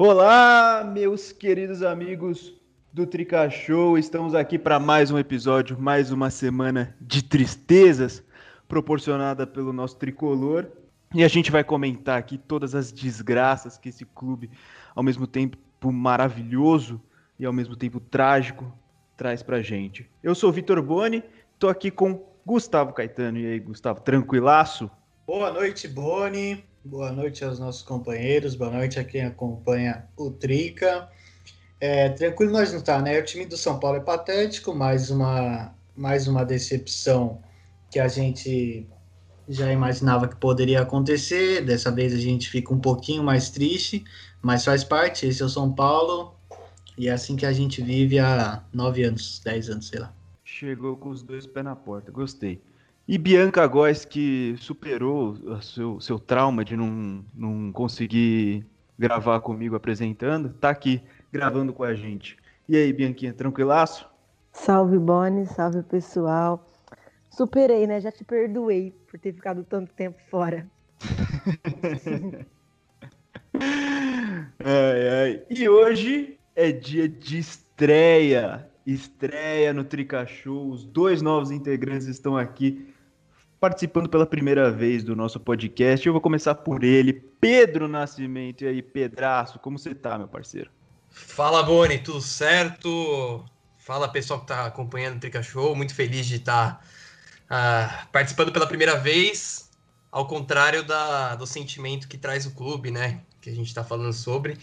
Olá, meus queridos amigos do Trica Show. Estamos aqui para mais um episódio, mais uma semana de tristezas proporcionada pelo nosso tricolor. E a gente vai comentar aqui todas as desgraças que esse clube, ao mesmo tempo maravilhoso e ao mesmo tempo trágico, traz pra gente. Eu sou Vitor Boni, tô aqui com Gustavo Caetano. E aí, Gustavo, tranquilaço? Boa noite, Boni. Boa noite aos nossos companheiros. Boa noite a quem acompanha o Trica. É, tranquilo nós não tá, né? O time do São Paulo é patético, mais uma, mais uma decepção que a gente já imaginava que poderia acontecer. Dessa vez a gente fica um pouquinho mais triste, mas faz parte. Esse é o São Paulo e é assim que a gente vive há nove anos, dez anos, sei lá. Chegou com os dois pés na porta, gostei. E Bianca Góes, que superou o seu, seu trauma de não, não conseguir gravar comigo apresentando, tá aqui gravando com a gente. E aí, Bianquinha, tranquilaço? Salve, Boni, salve, pessoal. Superei, né? Já te perdoei por ter ficado tanto tempo fora. ai, ai. E hoje é dia de estreia. Estreia no Tricachou. Os dois novos integrantes estão aqui participando pela primeira vez do nosso podcast. Eu vou começar por ele, Pedro Nascimento. E aí, Pedraço, como você tá, meu parceiro? Fala, Boni, tudo certo? Fala, pessoal que tá acompanhando o Trica Show. Muito feliz de estar tá, uh, participando pela primeira vez, ao contrário da, do sentimento que traz o clube, né? Que a gente está falando sobre.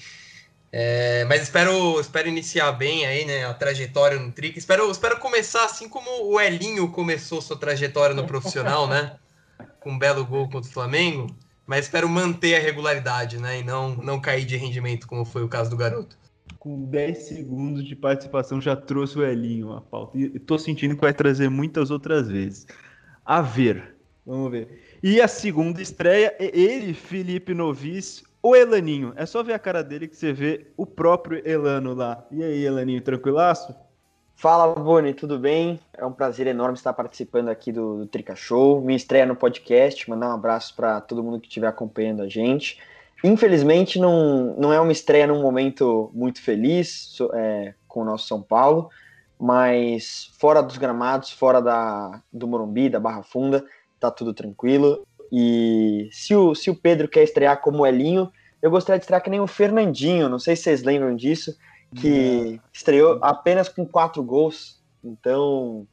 É, mas espero, espero iniciar bem aí, né, a trajetória no Trick. Espero, espero começar assim como o Elinho começou sua trajetória no profissional, né? Com um belo gol contra o Flamengo. Mas espero manter a regularidade, né? E não, não cair de rendimento, como foi o caso do garoto. Com 10 segundos de participação já trouxe o Elinho a pauta. E tô sentindo que vai trazer muitas outras vezes. A ver. Vamos ver. E a segunda estreia ele, Felipe Novis, o Elaninho. É só ver a cara dele que você vê o próprio Elano lá. E aí, Elaninho, tranquilaço? Fala, Boni, tudo bem? É um prazer enorme estar participando aqui do, do Trica Show. Minha estreia no podcast, mandar um abraço para todo mundo que estiver acompanhando a gente. Infelizmente, não, não é uma estreia num momento muito feliz é, com o nosso São Paulo, mas fora dos gramados, fora da, do Morumbi, da Barra Funda, tá tudo tranquilo. E se o, se o Pedro quer estrear como Elinho, eu gostaria de estrear que nem o Fernandinho, não sei se vocês lembram disso, que estreou apenas com quatro gols. Então,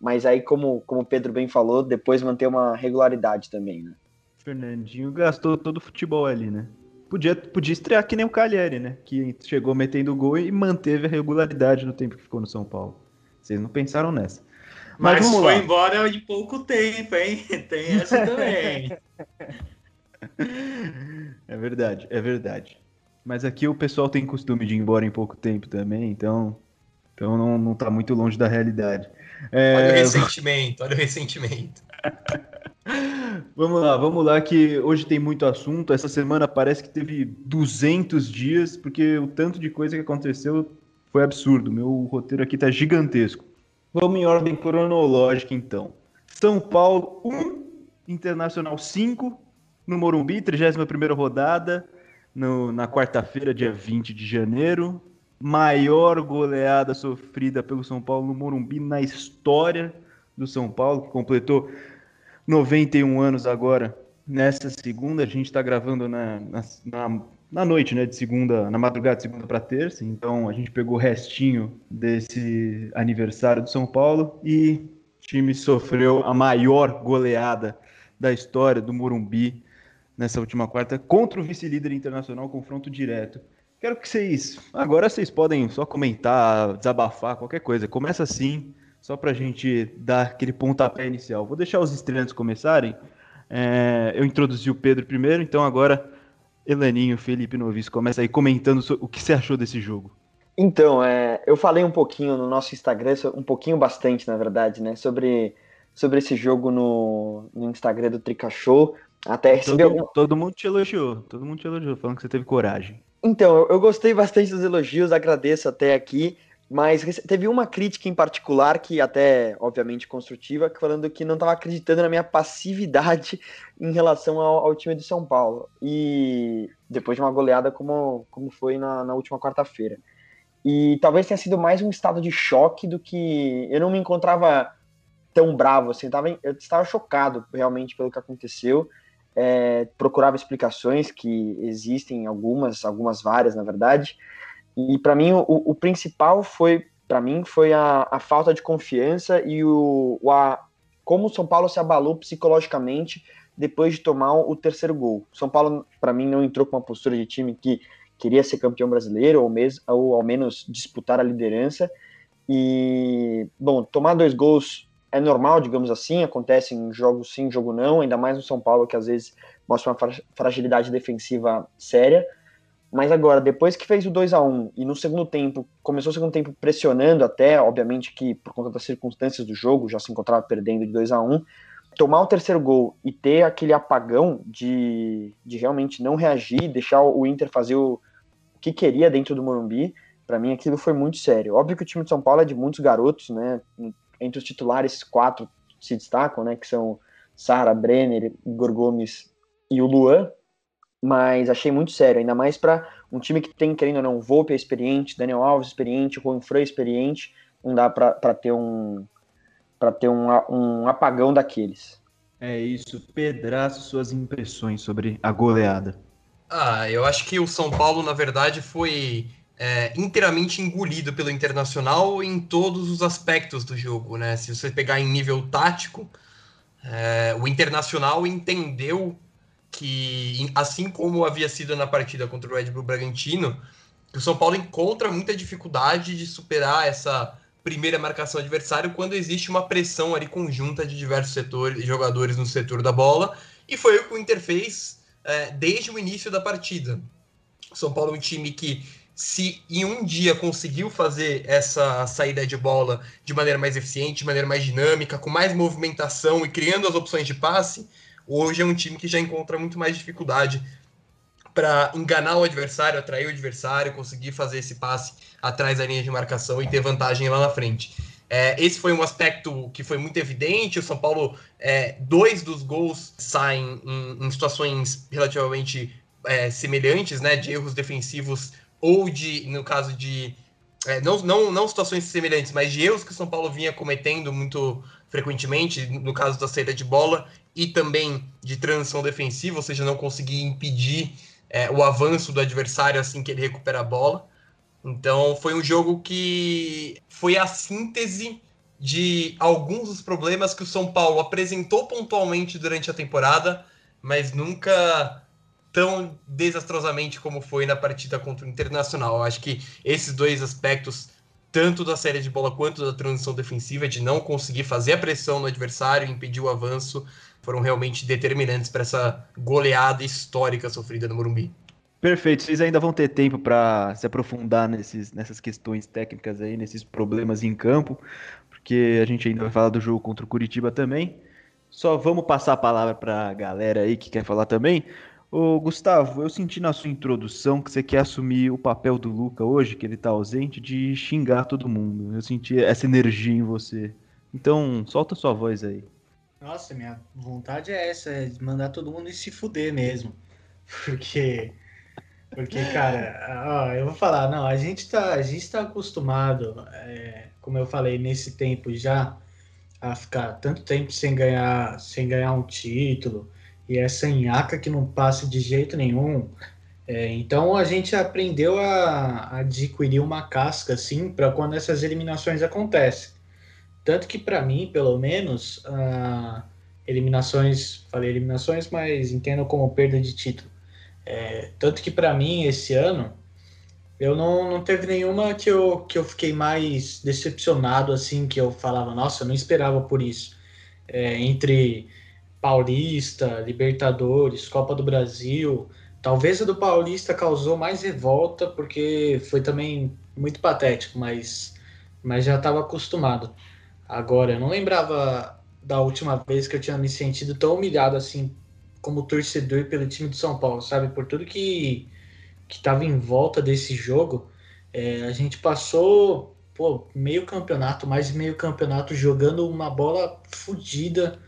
mas aí, como, como o Pedro bem falou, depois manter uma regularidade também, né? Fernandinho gastou todo o futebol ali, né? Podia, podia estrear que nem o Calheri, né? Que chegou metendo gol e manteve a regularidade no tempo que ficou no São Paulo. Vocês não pensaram nessa. Mas, Mas foi lá. embora em pouco tempo, hein? Tem essa também. é verdade, é verdade. Mas aqui o pessoal tem costume de ir embora em pouco tempo também, então, então não, não tá muito longe da realidade. É... Olha o ressentimento, olha o ressentimento. vamos lá, vamos lá, que hoje tem muito assunto. Essa semana parece que teve 200 dias, porque o tanto de coisa que aconteceu foi absurdo. Meu roteiro aqui tá gigantesco. Vamos em ordem cronológica, então. São Paulo 1, Internacional 5, no Morumbi, 31ª rodada, no, na quarta-feira, dia 20 de janeiro. Maior goleada sofrida pelo São Paulo no Morumbi na história do São Paulo, que completou 91 anos agora. Nessa segunda, a gente está gravando na, na, na na noite, né, de segunda, na madrugada de segunda para terça. Então a gente pegou o restinho desse aniversário do São Paulo e o time sofreu a maior goleada da história do Morumbi nessa última quarta contra o vice-líder internacional, confronto direto. Quero que vocês, agora vocês podem só comentar, desabafar, qualquer coisa. Começa assim, só para a gente dar aquele pontapé inicial. Vou deixar os estreantes começarem. É, eu introduzi o Pedro primeiro, então agora Elaninho, Felipe Novis, começa aí comentando o que você achou desse jogo. Então, é, eu falei um pouquinho no nosso Instagram, um pouquinho bastante, na verdade, né, sobre, sobre esse jogo no, no Instagram do Trica Show. Até recebi todo, algum... todo mundo te elogiou, todo mundo te elogiou, falando que você teve coragem. Então, eu, eu gostei bastante dos elogios, agradeço até aqui. Mas teve uma crítica em particular, que até, obviamente, construtiva, falando que não estava acreditando na minha passividade em relação ao, ao, time de São Paulo. E depois de uma goleada como, como foi na, na última quarta-feira. E talvez tenha sido mais um estado de choque do que. Eu não me encontrava tão bravo, assim, eu, eu estava chocado realmente pelo que aconteceu. É, procurava explicações que existem algumas, algumas várias, na verdade e para mim o, o, principal foi para mim foi a, a, falta de confiança e o, o a, como o São Paulo se abalou psicologicamente depois de tomar o terceiro gol. São Paulo para mim não entrou com uma postura de time que queria ser campeão brasileiro ou mesmo ou ao menos disputar a liderança. E bom, tomar dois gols é normal, digamos assim, acontece em jogos sim, jogo não, ainda mais no São Paulo que às vezes mostra uma fragilidade defensiva séria. Mas agora, depois que fez o 2 a 1 e no segundo tempo, começou o segundo tempo pressionando até, obviamente que por conta das circunstâncias do jogo, já se encontrava perdendo de 2 a 1 tomar o terceiro gol e ter aquele apagão de, de realmente não reagir, deixar o Inter fazer o, que queria dentro do Morumbi, para mim aquilo foi muito sério. Óbvio que o time de São Paulo é de muitos garotos, né? Entre os titulares, quatro se destacam, né? Que são Sara, Brenner, Igor Gomes e o Luan, mas achei muito sério, ainda mais para um time que tem, querendo ou não, Volpe é experiente, Daniel Alves experiente, Juan Frey experiente, não dá para ter um para ter um, um apagão daqueles. É isso, Pedraço, suas impressões sobre a goleada. Ah, eu acho que o São Paulo, na verdade, foi é, inteiramente engolido pelo Internacional em todos os aspectos do jogo, né? Se você pegar em nível tático, é, o Internacional entendeu que, assim como havia sido na partida contra o Red Bull Bragantino, o São Paulo encontra muita dificuldade de superar essa primeira marcação adversário quando existe uma pressão ali conjunta de diversos setores, jogadores no setor da bola, e foi o que o Inter fez é, desde o início da partida. O São Paulo é um time que, se em um dia conseguiu fazer essa saída de bola de maneira mais eficiente, de maneira mais dinâmica, com mais movimentação e criando as opções de passe, hoje é um time que já encontra muito mais dificuldade para enganar o adversário, atrair o adversário, conseguir fazer esse passe atrás da linha de marcação e ter vantagem lá na frente. É, esse foi um aspecto que foi muito evidente. O São Paulo, é, dois dos gols saem em, em situações relativamente é, semelhantes, né, de erros defensivos ou de, no caso de é, não, não, não situações semelhantes, mas de erros que o São Paulo vinha cometendo muito frequentemente, no caso da saída de bola, e também de transição defensiva, ou seja, não conseguir impedir é, o avanço do adversário assim que ele recupera a bola. Então foi um jogo que foi a síntese de alguns dos problemas que o São Paulo apresentou pontualmente durante a temporada, mas nunca tão desastrosamente como foi na partida contra o Internacional. Acho que esses dois aspectos tanto da série de bola quanto da transição defensiva, de não conseguir fazer a pressão no adversário impedir o avanço, foram realmente determinantes para essa goleada histórica sofrida no Morumbi. Perfeito, vocês ainda vão ter tempo para se aprofundar nesses, nessas questões técnicas aí, nesses problemas em campo, porque a gente ainda vai falar do jogo contra o Curitiba também. Só vamos passar a palavra para a galera aí que quer falar também. Ô, Gustavo, eu senti na sua introdução que você quer assumir o papel do Luca hoje, que ele tá ausente, de xingar todo mundo. Eu senti essa energia em você. Então, solta sua voz aí. Nossa, minha vontade é essa, é mandar todo mundo se fuder mesmo. Porque. Porque, cara, ó, eu vou falar, não, a gente tá, a gente tá acostumado, é, como eu falei, nesse tempo já, a ficar tanto tempo sem ganhar, sem ganhar um título e essa nhaca que não passa de jeito nenhum. É, então a gente aprendeu a, a adquirir uma casca assim para quando essas eliminações acontecem. Tanto que para mim, pelo menos, uh, eliminações, falei eliminações, mas entendo como perda de título. É, tanto que para mim esse ano eu não, não teve nenhuma que eu, que eu fiquei mais decepcionado assim, que eu falava, nossa, eu não esperava por isso. É, entre Paulista, Libertadores, Copa do Brasil. Talvez a do Paulista causou mais revolta porque foi também muito patético, mas, mas já estava acostumado. Agora, eu não lembrava da última vez que eu tinha me sentido tão humilhado assim como torcedor pelo time de São Paulo, sabe? Por tudo que estava em volta desse jogo, é, a gente passou pô, meio campeonato, mais meio campeonato, jogando uma bola fodida,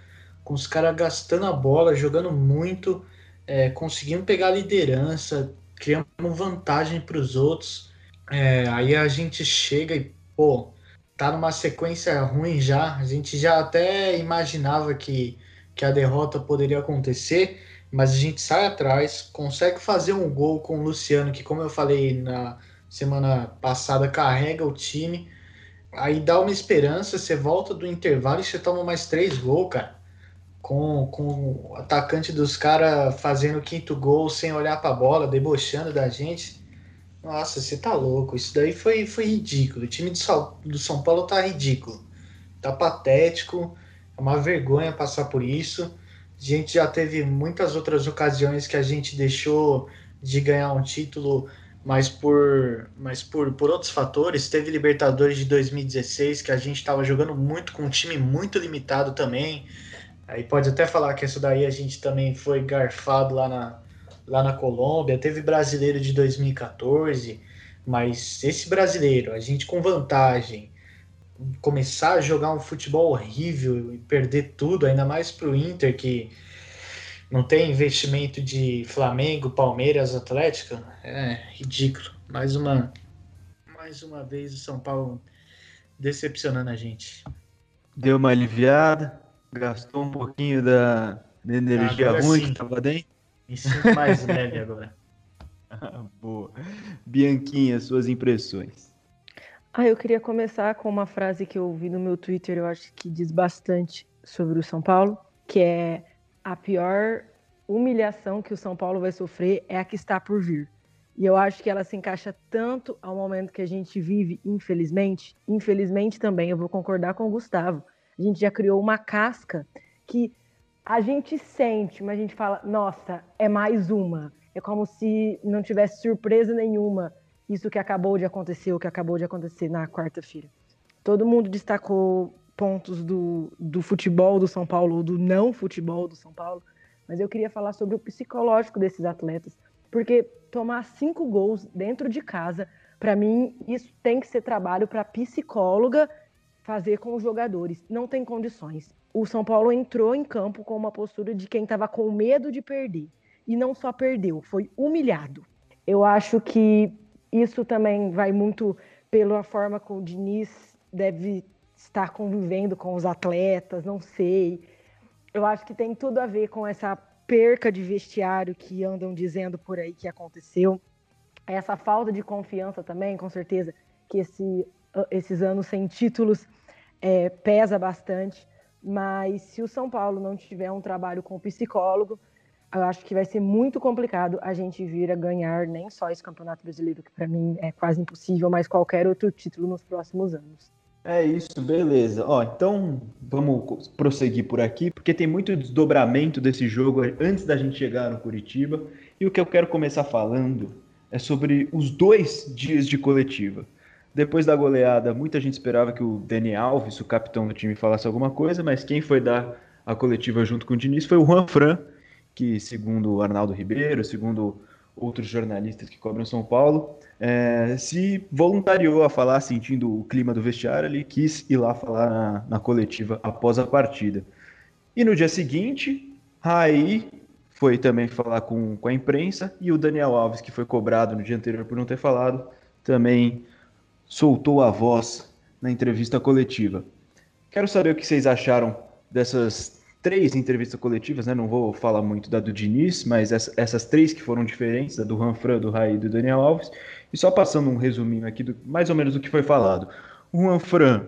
com os caras gastando a bola, jogando muito, é, conseguindo pegar a liderança, criando vantagem para os outros. É, aí a gente chega e, pô, tá numa sequência ruim já. A gente já até imaginava que, que a derrota poderia acontecer, mas a gente sai atrás, consegue fazer um gol com o Luciano, que, como eu falei na semana passada, carrega o time. Aí dá uma esperança, você volta do intervalo e você toma mais três gols, cara com, com o atacante dos caras fazendo quinto gol sem olhar para a bola, debochando da gente. Nossa, você tá louco. Isso daí foi, foi ridículo. O time do São, do São Paulo tá ridículo. Tá patético. É uma vergonha passar por isso. A gente já teve muitas outras ocasiões que a gente deixou de ganhar um título, mas por, mas por, por outros fatores. Teve Libertadores de 2016 que a gente estava jogando muito com um time muito limitado também. Aí pode até falar que isso daí a gente também foi garfado lá na, lá na Colômbia. Teve brasileiro de 2014, mas esse brasileiro, a gente com vantagem, começar a jogar um futebol horrível e perder tudo, ainda mais para o Inter, que não tem investimento de Flamengo, Palmeiras, Atlético, é ridículo. Mais uma, mais uma vez o São Paulo decepcionando a gente. Deu uma aliviada. Gastou um pouquinho da, da energia ah, ruim sim. que tava dentro? Me sinto mais leve agora. Boa. Bianquinha, suas impressões. Ah, eu queria começar com uma frase que eu ouvi no meu Twitter, eu acho que diz bastante sobre o São Paulo, que é a pior humilhação que o São Paulo vai sofrer é a que está por vir. E eu acho que ela se encaixa tanto ao momento que a gente vive, infelizmente. Infelizmente também, eu vou concordar com o Gustavo a gente já criou uma casca que a gente sente, mas a gente fala, nossa, é mais uma. É como se não tivesse surpresa nenhuma isso que acabou de acontecer, o que acabou de acontecer na quarta-feira. Todo mundo destacou pontos do, do futebol do São Paulo, ou do não futebol do São Paulo, mas eu queria falar sobre o psicológico desses atletas, porque tomar cinco gols dentro de casa, para mim, isso tem que ser trabalho para psicóloga fazer com os jogadores. Não tem condições. O São Paulo entrou em campo com uma postura de quem estava com medo de perder. E não só perdeu, foi humilhado. Eu acho que isso também vai muito pela forma como o Diniz deve estar convivendo com os atletas, não sei. Eu acho que tem tudo a ver com essa perca de vestiário que andam dizendo por aí que aconteceu. Essa falta de confiança também, com certeza, que esse esses anos sem títulos é, pesa bastante. Mas se o São Paulo não tiver um trabalho com psicólogo, eu acho que vai ser muito complicado a gente vir a ganhar nem só esse Campeonato Brasileiro, que para mim é quase impossível, mas qualquer outro título nos próximos anos. É isso, beleza. Ó, então vamos prosseguir por aqui, porque tem muito desdobramento desse jogo antes da gente chegar no Curitiba. E o que eu quero começar falando é sobre os dois dias de coletiva. Depois da goleada, muita gente esperava que o Dani Alves, o capitão do time, falasse alguma coisa, mas quem foi dar a coletiva junto com o Diniz foi o Juan Fran, que, segundo Arnaldo Ribeiro, segundo outros jornalistas que cobram São Paulo, é, se voluntariou a falar, sentindo o clima do vestiário, ele quis ir lá falar na, na coletiva após a partida. E no dia seguinte, Raí foi também falar com, com a imprensa, e o Daniel Alves, que foi cobrado no dia anterior por não ter falado, também soltou a voz na entrevista coletiva. Quero saber o que vocês acharam dessas três entrevistas coletivas, né? Não vou falar muito da do Diniz, mas essas três que foram diferentes, a do Ranfran, do Raí e do Daniel Alves. E só passando um resuminho aqui, do, mais ou menos do que foi falado. O Ranfran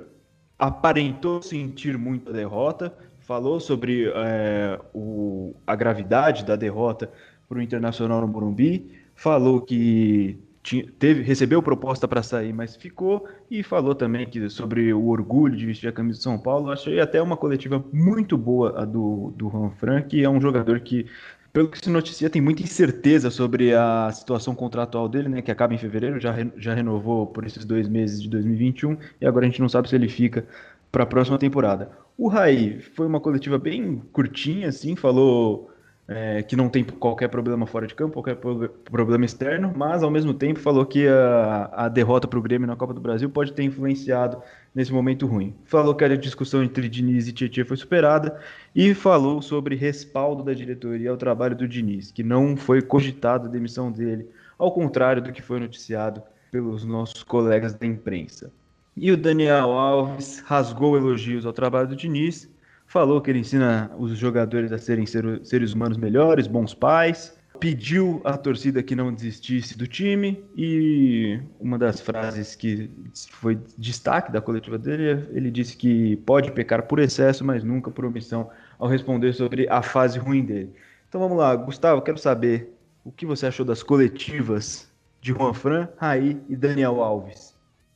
aparentou sentir muito a derrota, falou sobre é, o, a gravidade da derrota para o Internacional no Morumbi, falou que teve, recebeu proposta para sair, mas ficou e falou também que sobre o orgulho de vestir a camisa de São Paulo. Achei até uma coletiva muito boa a do, do Juan Fran, que é um jogador que, pelo que se noticia, tem muita incerteza sobre a situação contratual dele, né, que acaba em fevereiro, já, já renovou por esses dois meses de 2021 e agora a gente não sabe se ele fica para a próxima temporada. O Raí foi uma coletiva bem curtinha, assim, falou é, que não tem qualquer problema fora de campo, qualquer problema externo, mas ao mesmo tempo falou que a, a derrota para o Grêmio na Copa do Brasil pode ter influenciado nesse momento ruim. Falou que a discussão entre Diniz e Tietchan foi superada e falou sobre respaldo da diretoria ao trabalho do Diniz, que não foi cogitado a demissão dele, ao contrário do que foi noticiado pelos nossos colegas da imprensa. E o Daniel Alves rasgou elogios ao trabalho do Diniz falou que ele ensina os jogadores a serem seres humanos melhores, bons pais, pediu à torcida que não desistisse do time e uma das frases que foi destaque da coletiva dele, ele disse que pode pecar por excesso, mas nunca por omissão, ao responder sobre a fase ruim dele. Então vamos lá, Gustavo, quero saber o que você achou das coletivas de Juan Fran, Raí e Daniel Alves.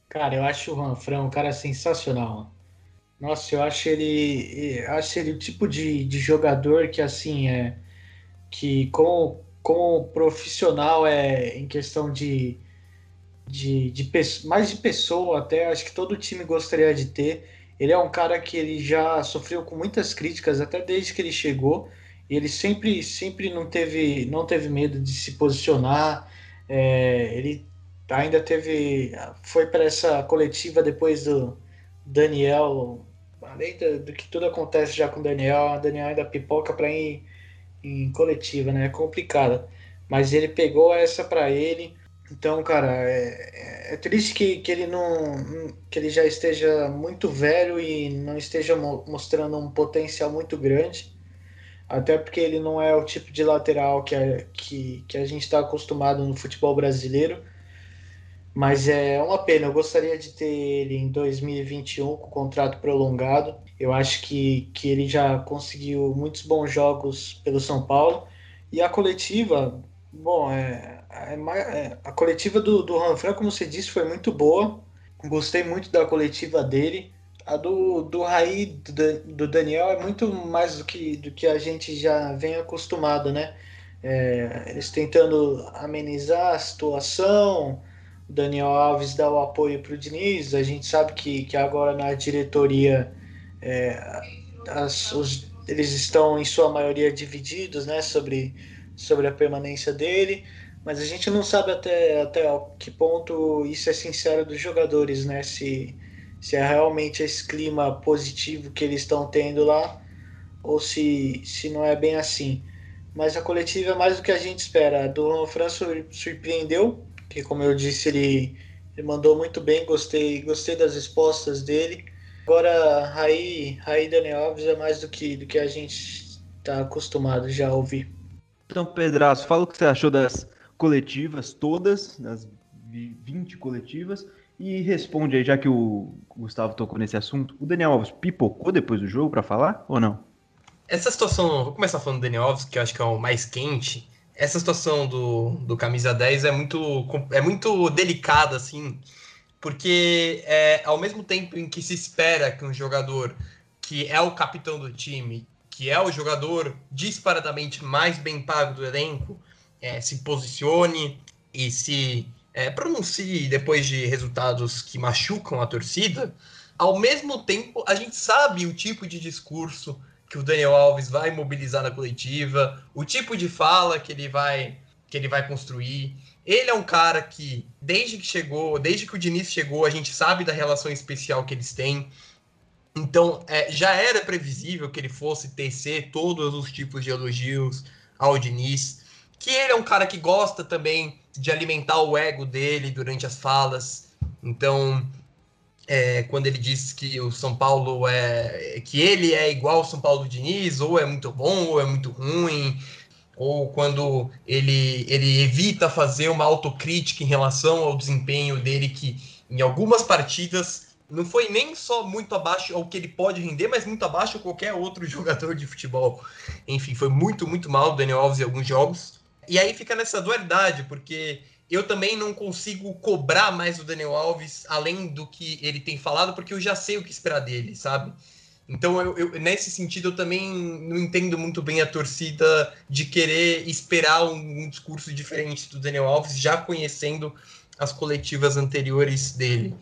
Cara, eu acho o Juan Fran um cara sensacional. Nossa, eu acho ele, eu acho ele o tipo de, de jogador que assim é que como, como profissional é em questão de, de, de mais de pessoa até acho que todo time gostaria de ter. Ele é um cara que ele já sofreu com muitas críticas até desde que ele chegou. E ele sempre sempre não teve não teve medo de se posicionar. É, ele ainda teve foi para essa coletiva depois do Daniel, além do, que tudo acontece já com o Daniel, a Daniel ainda pipoca para ir em coletiva, né? É complicado. Mas ele pegou essa para ele. Então, cara, é, é, triste que, que ele não que ele já esteja muito velho e não esteja mo mostrando um potencial muito grande. Até porque ele não é o tipo de lateral que a, que, que a gente está acostumado no futebol brasileiro mas é uma pena. Eu gostaria de ter ele em 2021 com contrato prolongado. Eu acho que, que ele já conseguiu muitos bons jogos pelo São Paulo. E a coletiva, bom, é, é, é a coletiva do, do Ranfran, como você disse, foi muito boa. Gostei muito da coletiva dele. A do, do Raí, do, do Daniel, é muito mais do que, do que a gente já vem acostumado, né? É, eles tentando amenizar a situação, Daniel Alves dá o apoio para o Diniz. A gente sabe que, que agora na diretoria é, as, os, eles estão em sua maioria divididos né, sobre, sobre a permanência dele, mas a gente não sabe até, até que ponto isso é sincero dos jogadores, né? Se, se é realmente esse clima positivo que eles estão tendo lá ou se, se não é bem assim. Mas a coletiva é mais do que a gente espera. A do Fran surpreendeu que como eu disse, ele, ele mandou muito bem, gostei, gostei das respostas dele. Agora, Raí, Raí Daniel Alves é mais do que, do que a gente está acostumado já a ouvir. Então, Pedraço, fala o que você achou das coletivas todas, das 20 coletivas, e responde aí, já que o Gustavo tocou nesse assunto. O Daniel Alves pipocou depois do jogo para falar ou não? Essa situação, vou começar falando do Daniel Alves, que eu acho que é o mais quente essa situação do, do camisa 10 é muito, é muito delicada, assim, porque é, ao mesmo tempo em que se espera que um jogador que é o capitão do time, que é o jogador disparadamente mais bem pago do elenco, é, se posicione e se é, pronuncie depois de resultados que machucam a torcida, ao mesmo tempo a gente sabe o tipo de discurso que o Daniel Alves vai mobilizar na coletiva, o tipo de fala que ele vai que ele vai construir. Ele é um cara que, desde que chegou, desde que o Diniz chegou, a gente sabe da relação especial que eles têm. Então, é, já era previsível que ele fosse tecer todos os tipos de elogios ao Diniz. Que ele é um cara que gosta também de alimentar o ego dele durante as falas. Então, é, quando ele diz que o São Paulo é que ele é igual ao São Paulo Diniz, ou é muito bom, ou é muito ruim, ou quando ele, ele evita fazer uma autocrítica em relação ao desempenho dele, que em algumas partidas não foi nem só muito abaixo ao que ele pode render, mas muito abaixo a qualquer outro jogador de futebol. Enfim, foi muito, muito mal o Daniel Alves em alguns jogos. E aí fica nessa dualidade, porque eu também não consigo cobrar mais o Daniel Alves além do que ele tem falado, porque eu já sei o que esperar dele, sabe? Então, eu, eu, nesse sentido, eu também não entendo muito bem a torcida de querer esperar um, um, discurso diferente do Daniel Alves, já conhecendo as coletivas anteriores dele.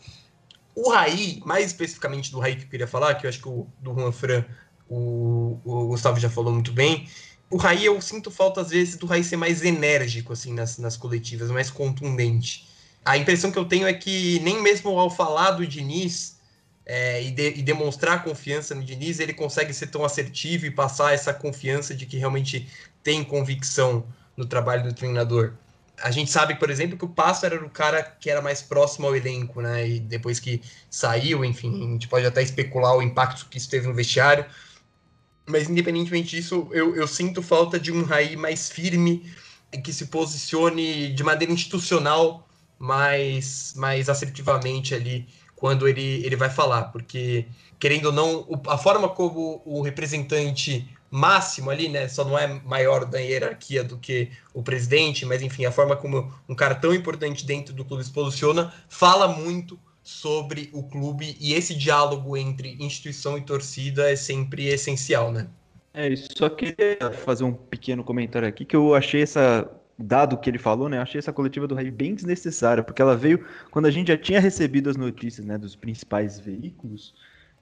O Raí, mais especificamente do Raí que eu queria falar, que eu acho que o do Juan Fran, o, o Gustavo já falou muito bem, o Raí eu sinto falta às vezes do Raí ser mais enérgico assim nas, nas coletivas, mais contundente. A impressão que eu tenho é que nem mesmo ao falar do Diniz é, e, de, e, demonstrar confiança no Diniz, ele consegue ser tão assertivo e passar essa confiança de que realmente tem convicção no trabalho do treinador. A gente sabe, por exemplo, que o Pássaro era o cara que era mais próximo ao elenco, né? E depois que saiu, enfim, a gente pode até especular o impacto que isso teve no vestiário. Mas independentemente disso, eu, eu sinto falta de um Raí mais firme que se posicione de maneira institucional mais, mais assertivamente ali quando ele, ele vai falar, porque querendo ou não, a forma como o representante máximo ali, né, só não é maior da hierarquia do que o presidente, mas enfim, a forma como um cara tão importante dentro do clube se posiciona, fala muito sobre o clube e esse diálogo entre instituição e torcida é sempre essencial, né? É, só queria fazer um pequeno comentário aqui que eu achei essa dado que ele falou, né? Achei essa coletiva do Raí bem desnecessária, porque ela veio quando a gente já tinha recebido as notícias, né, dos principais veículos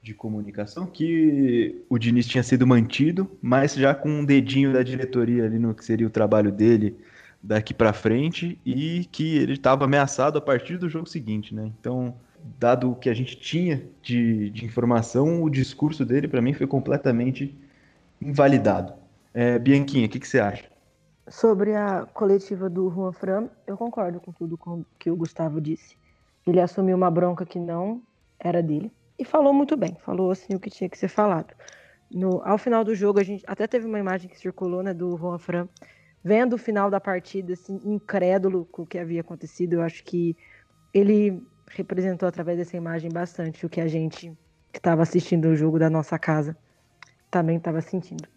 de comunicação que o Diniz tinha sido mantido, mas já com um dedinho da diretoria ali no que seria o trabalho dele daqui para frente e que ele estava ameaçado a partir do jogo seguinte, né? Então, dado o que a gente tinha de, de informação, o discurso dele, para mim, foi completamente invalidado. É, Bianquinha, o que, que, você acha? Sobre a coletiva do Juan Fran, eu concordo com tudo que o Gustavo disse. Ele assumiu uma bronca que não era dele e falou muito bem, falou assim o que tinha que ser falado. No, ao final do jogo, a gente até teve uma imagem que circulou, né, do Juan Fran, vendo o final da partida, assim, incrédulo com o que havia acontecido. Eu acho que ele representou através dessa imagem bastante o que a gente que estava assistindo o jogo da nossa casa também estava sentindo.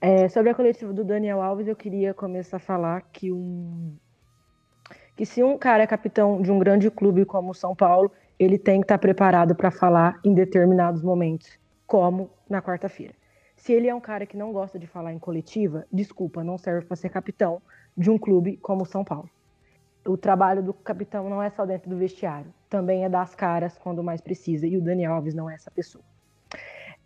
É, sobre a coletiva do Daniel Alves, eu queria começar a falar que um que se um cara é capitão de um grande clube como o São Paulo, ele tem que estar tá preparado para falar em determinados momentos, como na quarta-feira. Se ele é um cara que não gosta de falar em coletiva, desculpa, não serve para ser capitão de um clube como o São Paulo o trabalho do capitão não é só dentro do vestiário, também é das caras quando mais precisa, e o Daniel Alves não é essa pessoa.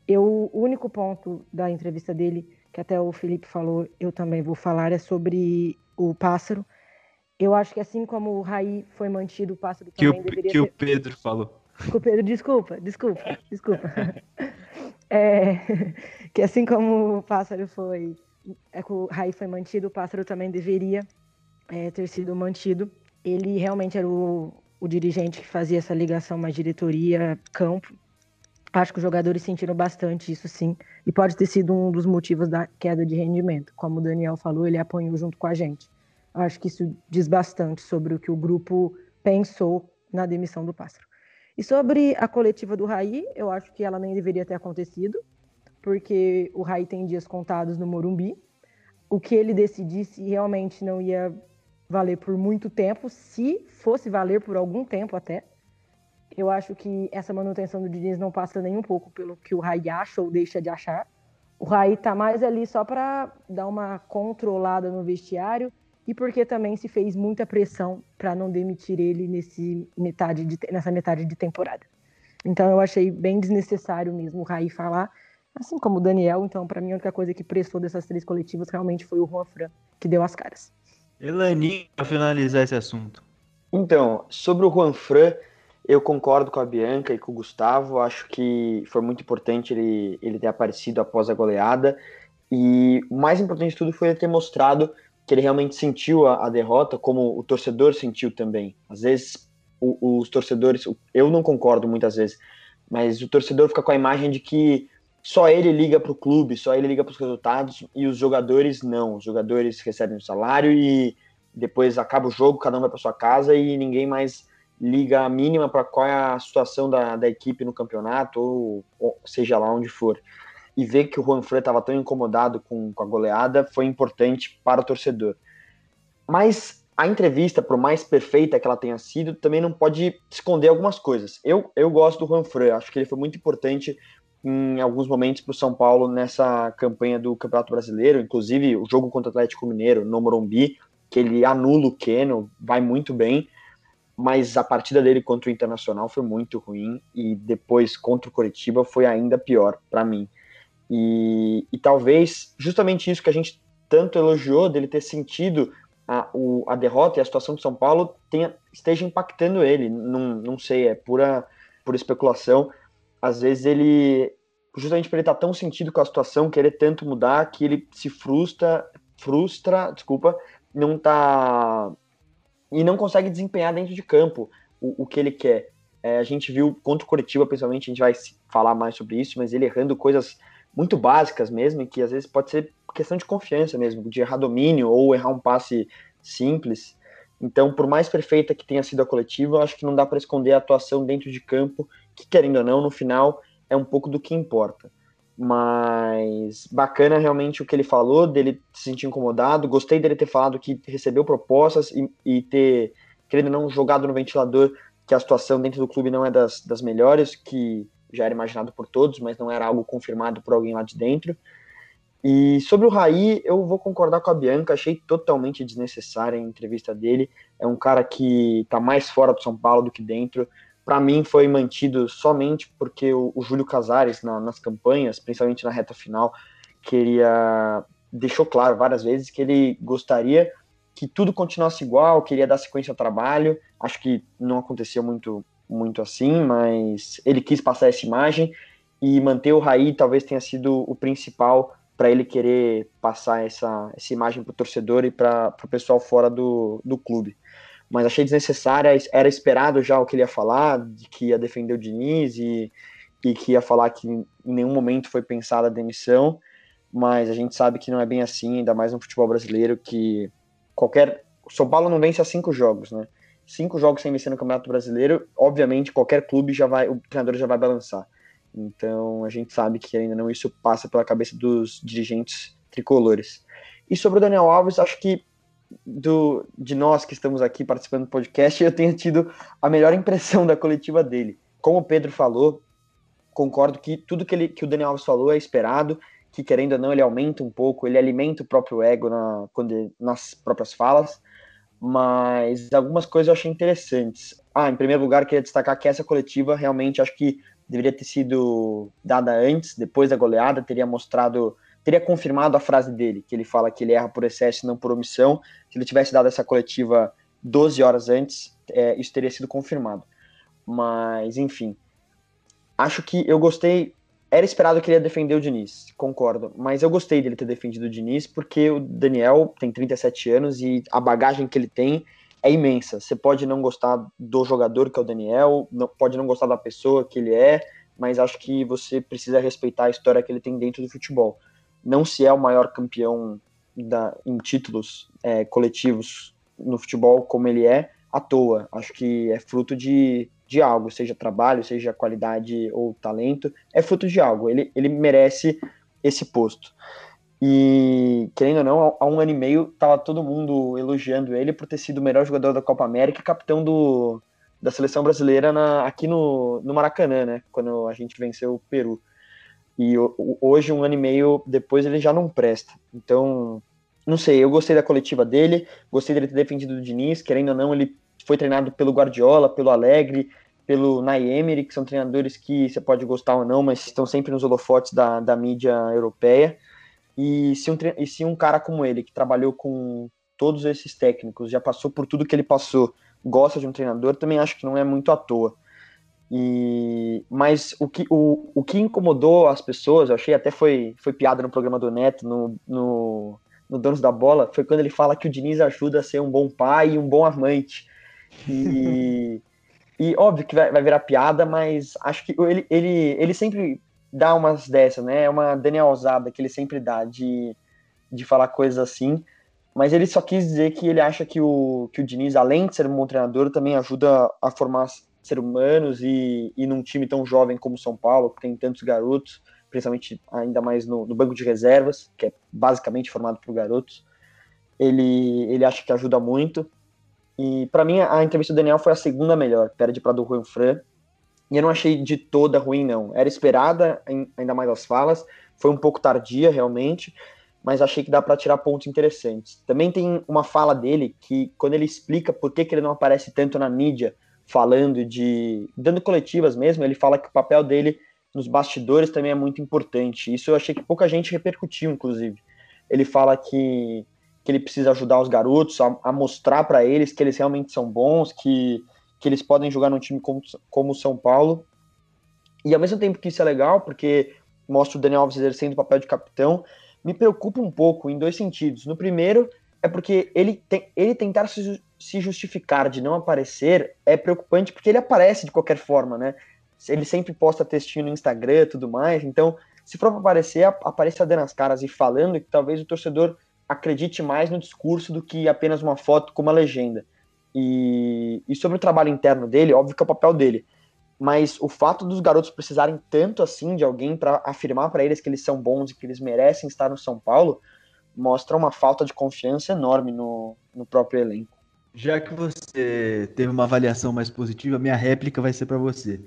Eu, o único ponto da entrevista dele, que até o Felipe falou, eu também vou falar, é sobre o pássaro. Eu acho que assim como o Raí foi mantido, o pássaro que também o, deveria Que ser... o Pedro falou. Que o Pedro, desculpa, desculpa, desculpa. É, que assim como o pássaro foi, é, o Raí foi mantido, o pássaro também deveria é, ter sido mantido. Ele realmente era o, o dirigente que fazia essa ligação mais diretoria-campo. Acho que os jogadores sentiram bastante isso, sim. E pode ter sido um dos motivos da queda de rendimento. Como o Daniel falou, ele apanhou junto com a gente. Acho que isso diz bastante sobre o que o grupo pensou na demissão do Pássaro. E sobre a coletiva do Raí, eu acho que ela nem deveria ter acontecido, porque o Raí tem dias contados no Morumbi. O que ele decidisse realmente não ia valer por muito tempo, se fosse valer por algum tempo até. Eu acho que essa manutenção do Diniz não passa nem um pouco pelo que o Rai acha ou deixa de achar. O Rai tá mais ali só para dar uma controlada no vestiário e porque também se fez muita pressão para não demitir ele nesse metade de, nessa metade de temporada. Então eu achei bem desnecessário mesmo o Rai falar, assim como o Daniel. Então, para mim, a única coisa que prestou dessas três coletivas realmente foi o Juan Fran, que deu as caras. Elaninho, para finalizar esse assunto. Então, sobre o Juan Fran, eu concordo com a Bianca e com o Gustavo. Acho que foi muito importante ele, ele ter aparecido após a goleada. E o mais importante de tudo foi ele ter mostrado que ele realmente sentiu a, a derrota, como o torcedor sentiu também. Às vezes, o, os torcedores, eu não concordo muitas vezes, mas o torcedor fica com a imagem de que só ele liga para o clube, só ele liga para os resultados e os jogadores não. Os jogadores recebem o salário e depois acaba o jogo, cada um vai para sua casa e ninguém mais liga a mínima para qual é a situação da, da equipe no campeonato ou, ou, seja lá onde for. E ver que o Juan Fran estava tão incomodado com, com a goleada foi importante para o torcedor. Mas a entrevista, por mais perfeita que ela tenha sido, também não pode esconder algumas coisas. Eu, eu gosto do Juan Fran, acho que ele foi muito importante em alguns momentos para o São Paulo nessa campanha do Campeonato Brasileiro, inclusive o jogo contra o Atlético Mineiro no Morumbi, que ele anula o Keno, vai muito bem, mas a partida dele contra o Internacional foi muito ruim e depois contra o Coritiba foi ainda pior para mim. E, e talvez justamente isso que a gente tanto elogiou dele ter sentido a, o, a derrota e a situação de São Paulo tenha, esteja impactando ele. Não, não sei, é pura, pura especulação. Às vezes ele, justamente por ele estar tão sentido com a situação, querer tanto mudar, que ele se frustra, frustra, desculpa, não tá e não consegue desempenhar dentro de campo o, o que ele quer. É, a gente viu contra o Curitiba, principalmente, a gente vai falar mais sobre isso, mas ele errando coisas muito básicas mesmo, que às vezes pode ser questão de confiança mesmo, de errar domínio ou errar um passe simples. Então, por mais perfeita que tenha sido a coletiva, acho que não dá para esconder a atuação dentro de campo, que querendo ou não, no final é um pouco do que importa. Mas bacana realmente o que ele falou, dele se sentir incomodado. Gostei dele ter falado que recebeu propostas e, e ter, querendo não, jogado no ventilador que a situação dentro do clube não é das, das melhores, que já era imaginado por todos, mas não era algo confirmado por alguém lá de dentro. E sobre o Raí, eu vou concordar com a Bianca, achei totalmente desnecessária a entrevista dele. É um cara que está mais fora do São Paulo do que dentro para mim foi mantido somente porque o, o Júlio Casares na, nas campanhas, principalmente na reta final, queria deixou claro várias vezes que ele gostaria que tudo continuasse igual, queria dar sequência ao trabalho. Acho que não aconteceu muito muito assim, mas ele quis passar essa imagem e manter o Raí talvez tenha sido o principal para ele querer passar essa, essa imagem para o torcedor e para o pessoal fora do, do clube mas achei desnecessária. Era esperado já o que ele ia falar, de que ia defender o Diniz e, e que ia falar que em nenhum momento foi pensada a demissão, mas a gente sabe que não é bem assim, ainda mais no futebol brasileiro, que qualquer. O São Paulo não vence a cinco jogos, né? Cinco jogos sem vencer no Campeonato Brasileiro, obviamente qualquer clube já vai, o treinador já vai balançar. Então a gente sabe que ainda não isso passa pela cabeça dos dirigentes tricolores. E sobre o Daniel Alves, acho que do, de nós que estamos aqui participando do podcast, eu tenho tido a melhor impressão da coletiva dele. Como o Pedro falou, concordo que tudo que, ele, que o Daniel Alves falou é esperado, que querendo ou não ele aumenta um pouco, ele alimenta o próprio ego na, quando ele, nas próprias falas, mas algumas coisas eu achei interessantes. Ah, em primeiro lugar, queria destacar que essa coletiva realmente acho que deveria ter sido dada antes, depois da goleada, teria mostrado teria confirmado a frase dele, que ele fala que ele erra por excesso e não por omissão. Se ele tivesse dado essa coletiva 12 horas antes, é, isso teria sido confirmado. Mas, enfim. Acho que eu gostei. Era esperado que ele ia defender o Diniz, concordo. Mas eu gostei dele ter defendido o Diniz, porque o Daniel tem 37 anos e a bagagem que ele tem é imensa. Você pode não gostar do jogador que é o Daniel, não, pode não gostar da pessoa que ele é, mas acho que você precisa respeitar a história que ele tem dentro do futebol não se é o maior campeão da, em títulos é, coletivos no futebol como ele é à toa. Acho que é fruto de, de algo, seja trabalho, seja qualidade ou talento, é fruto de algo. Ele, ele merece esse posto. E, querendo ou não, há um ano e meio tava todo mundo elogiando ele por ter sido o melhor jogador da Copa América e capitão do, da seleção brasileira na, aqui no, no Maracanã, né? Quando a gente venceu o Peru. E hoje, um ano e meio depois, ele já não presta. Então, não sei, eu gostei da coletiva dele, gostei dele ter defendido o Diniz, querendo ou não, ele foi treinado pelo Guardiola, pelo Alegre, pelo Nay que são treinadores que você pode gostar ou não, mas estão sempre nos holofotes da, da mídia europeia. E se, um, e se um cara como ele, que trabalhou com todos esses técnicos, já passou por tudo que ele passou, gosta de um treinador, também acho que não é muito à toa. E, mas o que, o, o que incomodou as pessoas, eu achei até foi, foi piada no programa do Neto, no, no, no Donos da Bola, foi quando ele fala que o Diniz ajuda a ser um bom pai e um bom amante. E, e óbvio que vai, vai virar piada, mas acho que ele, ele, ele sempre dá umas dessas, né? É uma Daniel ousada que ele sempre dá de, de falar coisas assim. Mas ele só quis dizer que ele acha que o, que o Diniz, além de ser um bom treinador, também ajuda a formar ser humanos e, e num time tão jovem como São Paulo, que tem tantos garotos, principalmente ainda mais no, no banco de reservas, que é basicamente formado por garotos, ele, ele acha que ajuda muito. E para mim a entrevista do Daniel foi a segunda melhor, perde para do Juan Fran. E eu não achei de toda ruim, não. Era esperada, ainda mais as falas. Foi um pouco tardia, realmente, mas achei que dá para tirar pontos interessantes. Também tem uma fala dele que, quando ele explica por que, que ele não aparece tanto na mídia falando de. dando coletivas mesmo, ele fala que o papel dele nos bastidores também é muito importante. Isso eu achei que pouca gente repercutiu, inclusive. ele fala que, que ele precisa ajudar os garotos a, a mostrar para eles que eles realmente são bons, que, que eles podem jogar num time como, como o São Paulo. E ao mesmo tempo que isso é legal, porque mostra o Daniel Alves exercendo o papel de capitão, me preocupa um pouco em dois sentidos. No primeiro, é porque ele, tem, ele tentar se, se justificar de não aparecer é preocupante porque ele aparece de qualquer forma, né? Ele sempre posta textinho no Instagram e tudo mais, então se for aparecer, apareça dando as caras e falando que talvez o torcedor acredite mais no discurso do que apenas uma foto com uma legenda. E, e sobre o trabalho interno dele, óbvio que é o papel dele mas o fato dos garotos precisarem tanto assim de alguém para afirmar para eles que eles são bons e que eles merecem estar no São Paulo mostra uma falta de confiança enorme no, no próprio elenco. Já que você teve uma avaliação mais positiva, minha réplica vai ser para você.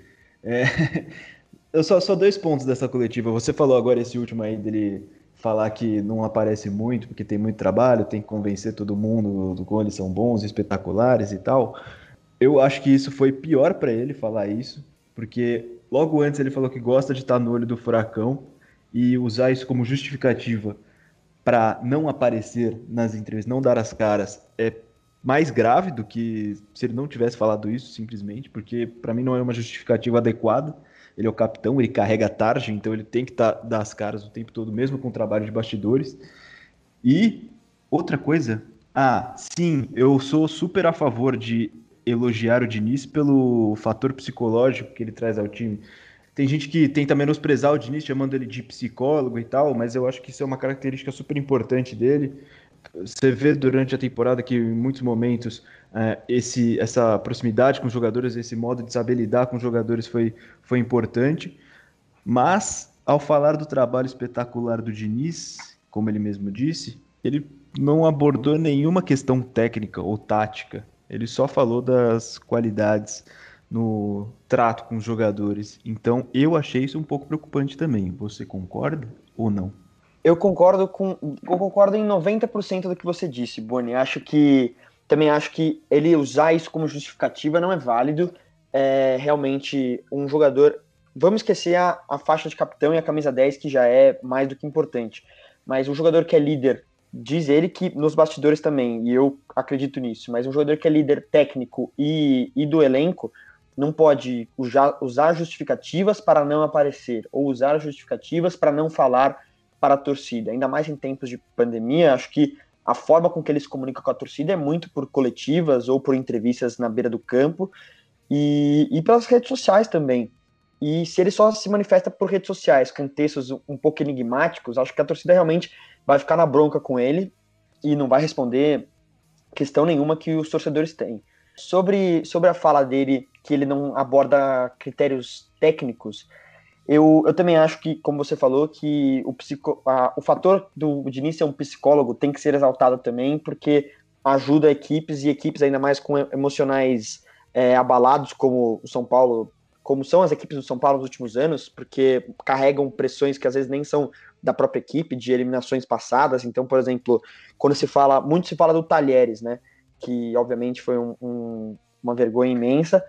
É... Eu só, só dois pontos dessa coletiva. Você falou agora esse último aí dele falar que não aparece muito porque tem muito trabalho, tem que convencer todo mundo do como eles são bons, espetaculares e tal. Eu acho que isso foi pior para ele falar isso, porque logo antes ele falou que gosta de estar no olho do furacão e usar isso como justificativa para não aparecer nas entrevistas, não dar as caras, é mais grave do que se ele não tivesse falado isso simplesmente, porque para mim não é uma justificativa adequada. Ele é o capitão, ele carrega a tarde, então ele tem que tá, dar as caras o tempo todo, mesmo com o trabalho de bastidores. E outra coisa, ah, sim, eu sou super a favor de elogiar o Diniz pelo fator psicológico que ele traz ao time. Tem gente que tenta menosprezar o Diniz, chamando ele de psicólogo e tal, mas eu acho que isso é uma característica super importante dele. Você vê durante a temporada que em muitos momentos é, esse, essa proximidade com os jogadores, esse modo de saber lidar com os jogadores foi, foi importante. Mas, ao falar do trabalho espetacular do Diniz, como ele mesmo disse, ele não abordou nenhuma questão técnica ou tática ele só falou das qualidades no trato com os jogadores. Então eu achei isso um pouco preocupante também. Você concorda ou não? Eu concordo com eu concordo em 90% do que você disse, Boni. Acho que também acho que ele usar isso como justificativa não é válido. É realmente um jogador. Vamos esquecer a, a faixa de capitão e a camisa 10, que já é mais do que importante. Mas um jogador que é líder diz ele que nos bastidores também, e eu acredito nisso, mas um jogador que é líder técnico e, e do elenco não pode usar, usar justificativas para não aparecer, ou usar justificativas para não falar para a torcida. Ainda mais em tempos de pandemia, acho que a forma com que ele se comunica com a torcida é muito por coletivas ou por entrevistas na beira do campo e, e pelas redes sociais também. E se ele só se manifesta por redes sociais, com textos um pouco enigmáticos, acho que a torcida realmente vai ficar na bronca com ele e não vai responder questão nenhuma que os torcedores têm. Sobre, sobre a fala dele, que ele não aborda critérios técnicos, eu, eu também acho que, como você falou, que o, psico, a, o fator do Diniz ser um psicólogo tem que ser exaltado também, porque ajuda equipes e equipes ainda mais com emocionais é, abalados, como o São Paulo, como são as equipes do São Paulo nos últimos anos, porque carregam pressões que às vezes nem são da própria equipe, de eliminações passadas. Então, por exemplo, quando se fala, muito se fala do Talheres, né? Que obviamente foi um, um, uma vergonha imensa,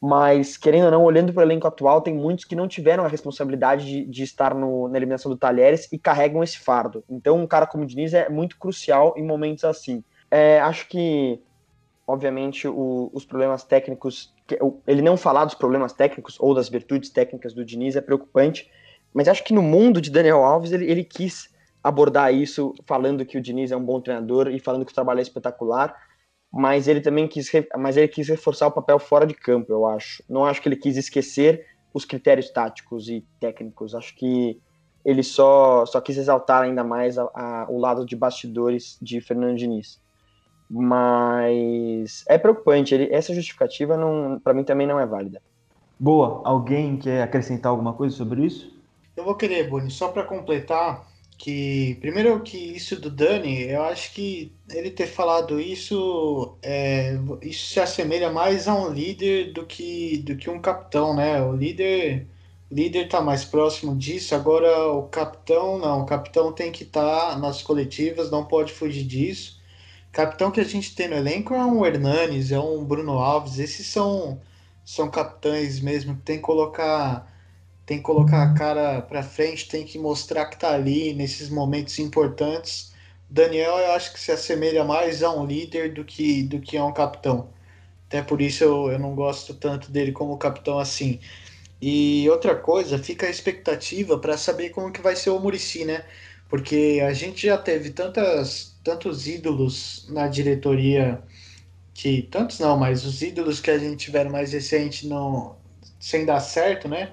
mas querendo ou não, olhando para o elenco atual, tem muitos que não tiveram a responsabilidade de, de estar no, na eliminação do Talheres e carregam esse fardo. Então, um cara como o Diniz é muito crucial em momentos assim. É, acho que, obviamente, o, os problemas técnicos, ele não falar dos problemas técnicos ou das virtudes técnicas do Diniz é preocupante, mas acho que no mundo de Daniel Alves, ele, ele quis abordar isso falando que o Diniz é um bom treinador e falando que o trabalho é espetacular, mas ele também quis, mas ele quis reforçar o papel fora de campo, eu acho. Não acho que ele quis esquecer os critérios táticos e técnicos. Acho que ele só, só quis exaltar ainda mais a, a, o lado de bastidores de Fernando Diniz. Mas é preocupante. Ele, essa justificativa, para mim, também não é válida. Boa. Alguém quer acrescentar alguma coisa sobre isso? Eu vou querer, Boni, só para completar, que primeiro que isso do Dani, eu acho que ele ter falado isso, é, isso se assemelha mais a um líder do que do que um capitão, né? O líder líder tá mais próximo disso. Agora o capitão não, o capitão tem que estar tá nas coletivas, não pode fugir disso. Capitão que a gente tem no elenco é um Hernanes, é um Bruno Alves. Esses são são capitães mesmo que tem que colocar tem que colocar a cara para frente, tem que mostrar que tá ali nesses momentos importantes. Daniel, eu acho que se assemelha mais a um líder do que, do que a um capitão. Até por isso eu, eu não gosto tanto dele como capitão assim. E outra coisa, fica a expectativa para saber como que vai ser o Murici, né? Porque a gente já teve tantas, tantos ídolos na diretoria que tantos não, mas os ídolos que a gente tiver mais recente não sem dar certo, né?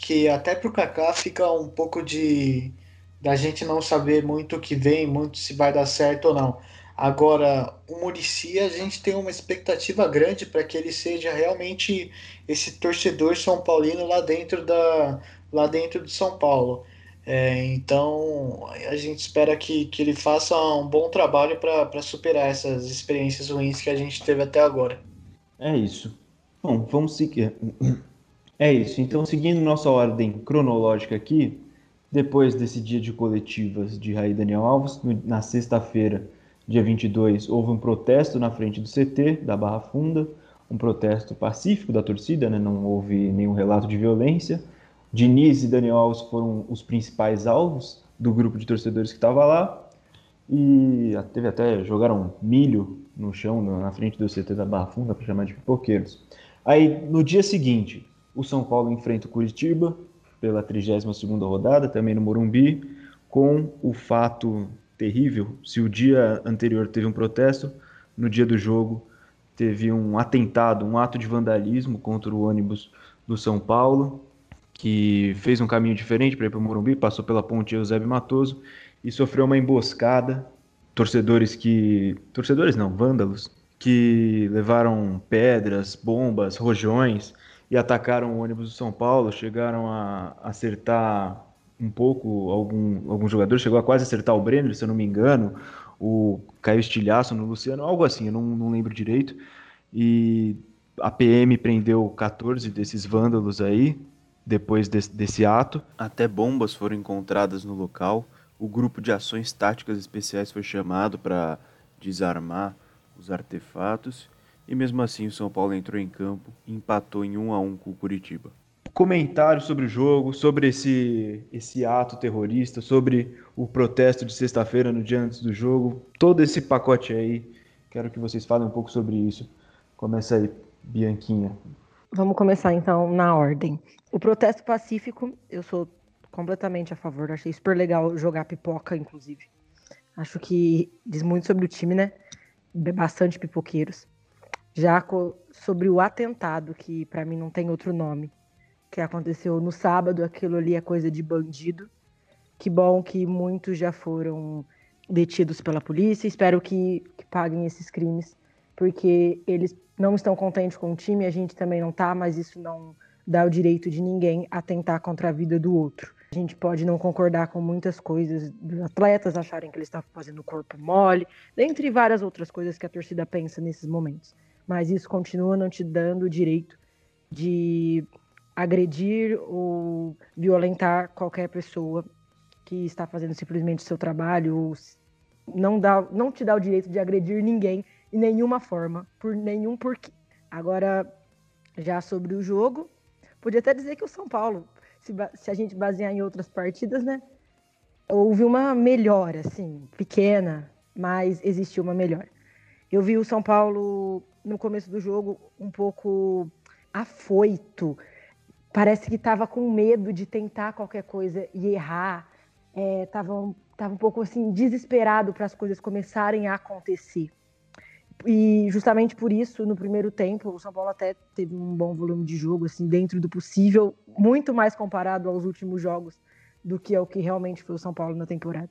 Que até pro Kaká fica um pouco de da gente não saber muito o que vem, muito se vai dar certo ou não. Agora, o Murici, a gente tem uma expectativa grande para que ele seja realmente esse torcedor são paulino lá dentro da lá dentro de São Paulo. É, então, a gente espera que, que ele faça um bom trabalho para superar essas experiências ruins que a gente teve até agora. É isso. Bom, vamos seguir. É isso. Então, seguindo nossa ordem cronológica aqui, depois desse dia de coletivas de Raí Daniel Alves, na sexta-feira, dia 22, houve um protesto na frente do CT da Barra Funda, um protesto pacífico da torcida, né? não houve nenhum relato de violência. Diniz e Daniel Alves foram os principais alvos do grupo de torcedores que estava lá. E teve até jogaram milho no chão na frente do CT da Barra Funda para chamar de pipoqueiros. Aí no dia seguinte, o São Paulo enfrenta o Curitiba pela 32ª rodada, também no Morumbi, com o fato terrível. Se o dia anterior teve um protesto, no dia do jogo teve um atentado, um ato de vandalismo contra o ônibus do São Paulo, que fez um caminho diferente para ir para o Morumbi, passou pela ponte Eusébio Matoso e sofreu uma emboscada. Torcedores que. Torcedores não, vândalos, que levaram pedras, bombas, rojões e atacaram o ônibus do São Paulo, chegaram a acertar um pouco algum, algum jogador, chegou a quase acertar o Brenner, se eu não me engano, o caiu estilhaço no Luciano, algo assim, eu não, não lembro direito. E a PM prendeu 14 desses vândalos aí, depois desse ato. Até bombas foram encontradas no local. O grupo de ações táticas especiais foi chamado para desarmar os artefatos. E mesmo assim o São Paulo entrou em campo e empatou em 1 a 1 com o Curitiba comentários sobre o jogo, sobre esse, esse ato terrorista, sobre o protesto de sexta-feira no dia antes do jogo, todo esse pacote aí. Quero que vocês falem um pouco sobre isso. Começa aí, Bianquinha. Vamos começar então na ordem. O protesto pacífico, eu sou completamente a favor. Achei super legal jogar pipoca, inclusive. Acho que diz muito sobre o time, né? Bastante pipoqueiros. Já sobre o atentado, que para mim não tem outro nome que aconteceu no sábado, aquilo ali é coisa de bandido. Que bom que muitos já foram detidos pela polícia. Espero que, que paguem esses crimes, porque eles não estão contentes com o time, a gente também não tá, mas isso não dá o direito de ninguém atentar contra a vida do outro. A gente pode não concordar com muitas coisas dos atletas, acharem que eles estão fazendo corpo mole, dentre várias outras coisas que a torcida pensa nesses momentos. Mas isso continua não te dando o direito de agredir ou violentar qualquer pessoa que está fazendo simplesmente seu trabalho, ou não, dá, não te dá o direito de agredir ninguém em nenhuma forma, por nenhum porquê. Agora, já sobre o jogo, podia até dizer que o São Paulo, se, se a gente basear em outras partidas, né? Houve uma melhora, assim, pequena, mas existiu uma melhora. Eu vi o São Paulo no começo do jogo um pouco afoito, parece que estava com medo de tentar qualquer coisa e errar, estava é, tava um pouco assim desesperado para as coisas começarem a acontecer. E justamente por isso, no primeiro tempo, o São Paulo até teve um bom volume de jogo, assim, dentro do possível, muito mais comparado aos últimos jogos do que ao que realmente foi o São Paulo na temporada.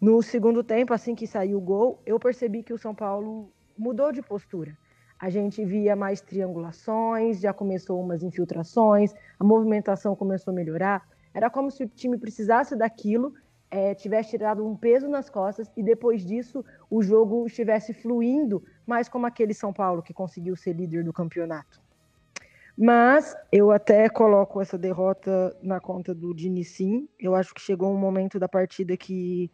No segundo tempo, assim que saiu o gol, eu percebi que o São Paulo mudou de postura a gente via mais triangulações, já começou umas infiltrações, a movimentação começou a melhorar. Era como se o time precisasse daquilo, é, tivesse tirado um peso nas costas e depois disso o jogo estivesse fluindo, mais como aquele São Paulo que conseguiu ser líder do campeonato. Mas eu até coloco essa derrota na conta do Dini sim. Eu acho que chegou um momento da partida que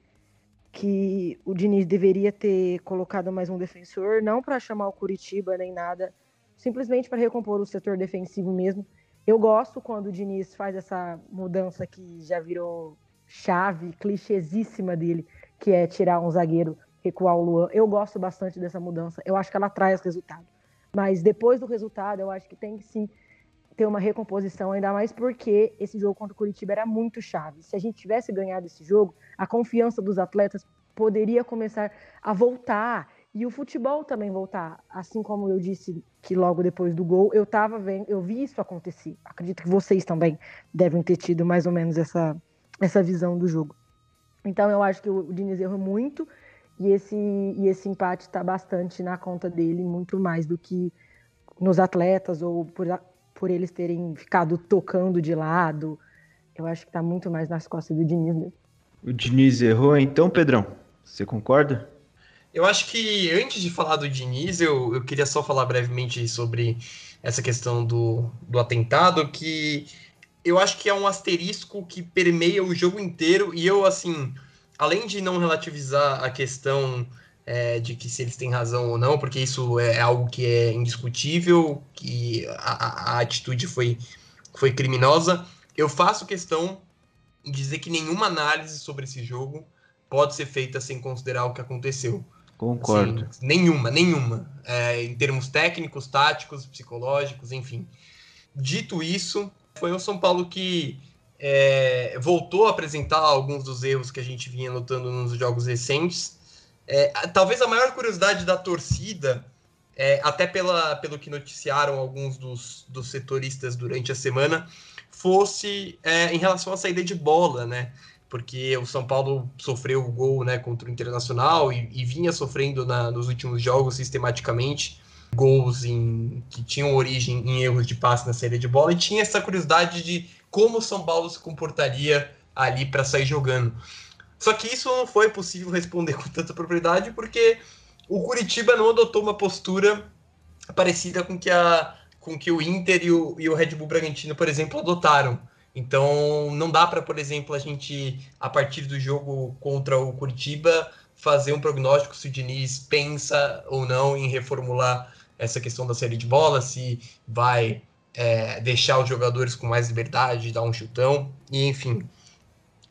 que o Diniz deveria ter colocado mais um defensor, não para chamar o Curitiba nem nada, simplesmente para recompor o setor defensivo mesmo. Eu gosto quando o Diniz faz essa mudança que já virou chave, clichêsíssima dele, que é tirar um zagueiro, recuar o Luan. Eu gosto bastante dessa mudança. Eu acho que ela traz resultado. Mas depois do resultado, eu acho que tem que sim ter uma recomposição, ainda mais porque esse jogo contra o Curitiba era muito chave. Se a gente tivesse ganhado esse jogo, a confiança dos atletas poderia começar a voltar e o futebol também voltar. Assim como eu disse que logo depois do gol, eu tava vendo, eu vi isso acontecer. Acredito que vocês também devem ter tido mais ou menos essa, essa visão do jogo. Então eu acho que o Diniz errou muito e esse, e esse empate está bastante na conta dele, muito mais do que nos atletas ou por, por eles terem ficado tocando de lado. Eu acho que está muito mais nas costas do Diniz mesmo. O Diniz errou, então, Pedrão? Você concorda? Eu acho que antes de falar do Diniz, eu, eu queria só falar brevemente sobre essa questão do, do atentado, que eu acho que é um asterisco que permeia o jogo inteiro, e eu, assim, além de não relativizar a questão é, de que se eles têm razão ou não, porque isso é algo que é indiscutível, que a, a atitude foi, foi criminosa, eu faço questão de dizer que nenhuma análise sobre esse jogo pode ser feita sem considerar o que aconteceu. Concordo. Assim, nenhuma, nenhuma. É, em termos técnicos, táticos, psicológicos, enfim. Dito isso, foi o São Paulo que é, voltou a apresentar alguns dos erros que a gente vinha notando nos jogos recentes. É, talvez a maior curiosidade da torcida, é, até pela, pelo que noticiaram alguns dos, dos setoristas durante a semana, fosse é, em relação à saída de bola, né? porque o São Paulo sofreu o gol né, contra o Internacional e, e vinha sofrendo na, nos últimos jogos sistematicamente gols em, que tinham origem em erros de passe na série de bola e tinha essa curiosidade de como o São Paulo se comportaria ali para sair jogando. Só que isso não foi possível responder com tanta propriedade porque o Curitiba não adotou uma postura parecida com que, a, com que o Inter e o, e o Red Bull Bragantino, por exemplo, adotaram então, não dá para, por exemplo, a gente, a partir do jogo contra o Curitiba, fazer um prognóstico se o Diniz pensa ou não em reformular essa questão da série de bola, se vai é, deixar os jogadores com mais liberdade, dar um chutão, e enfim.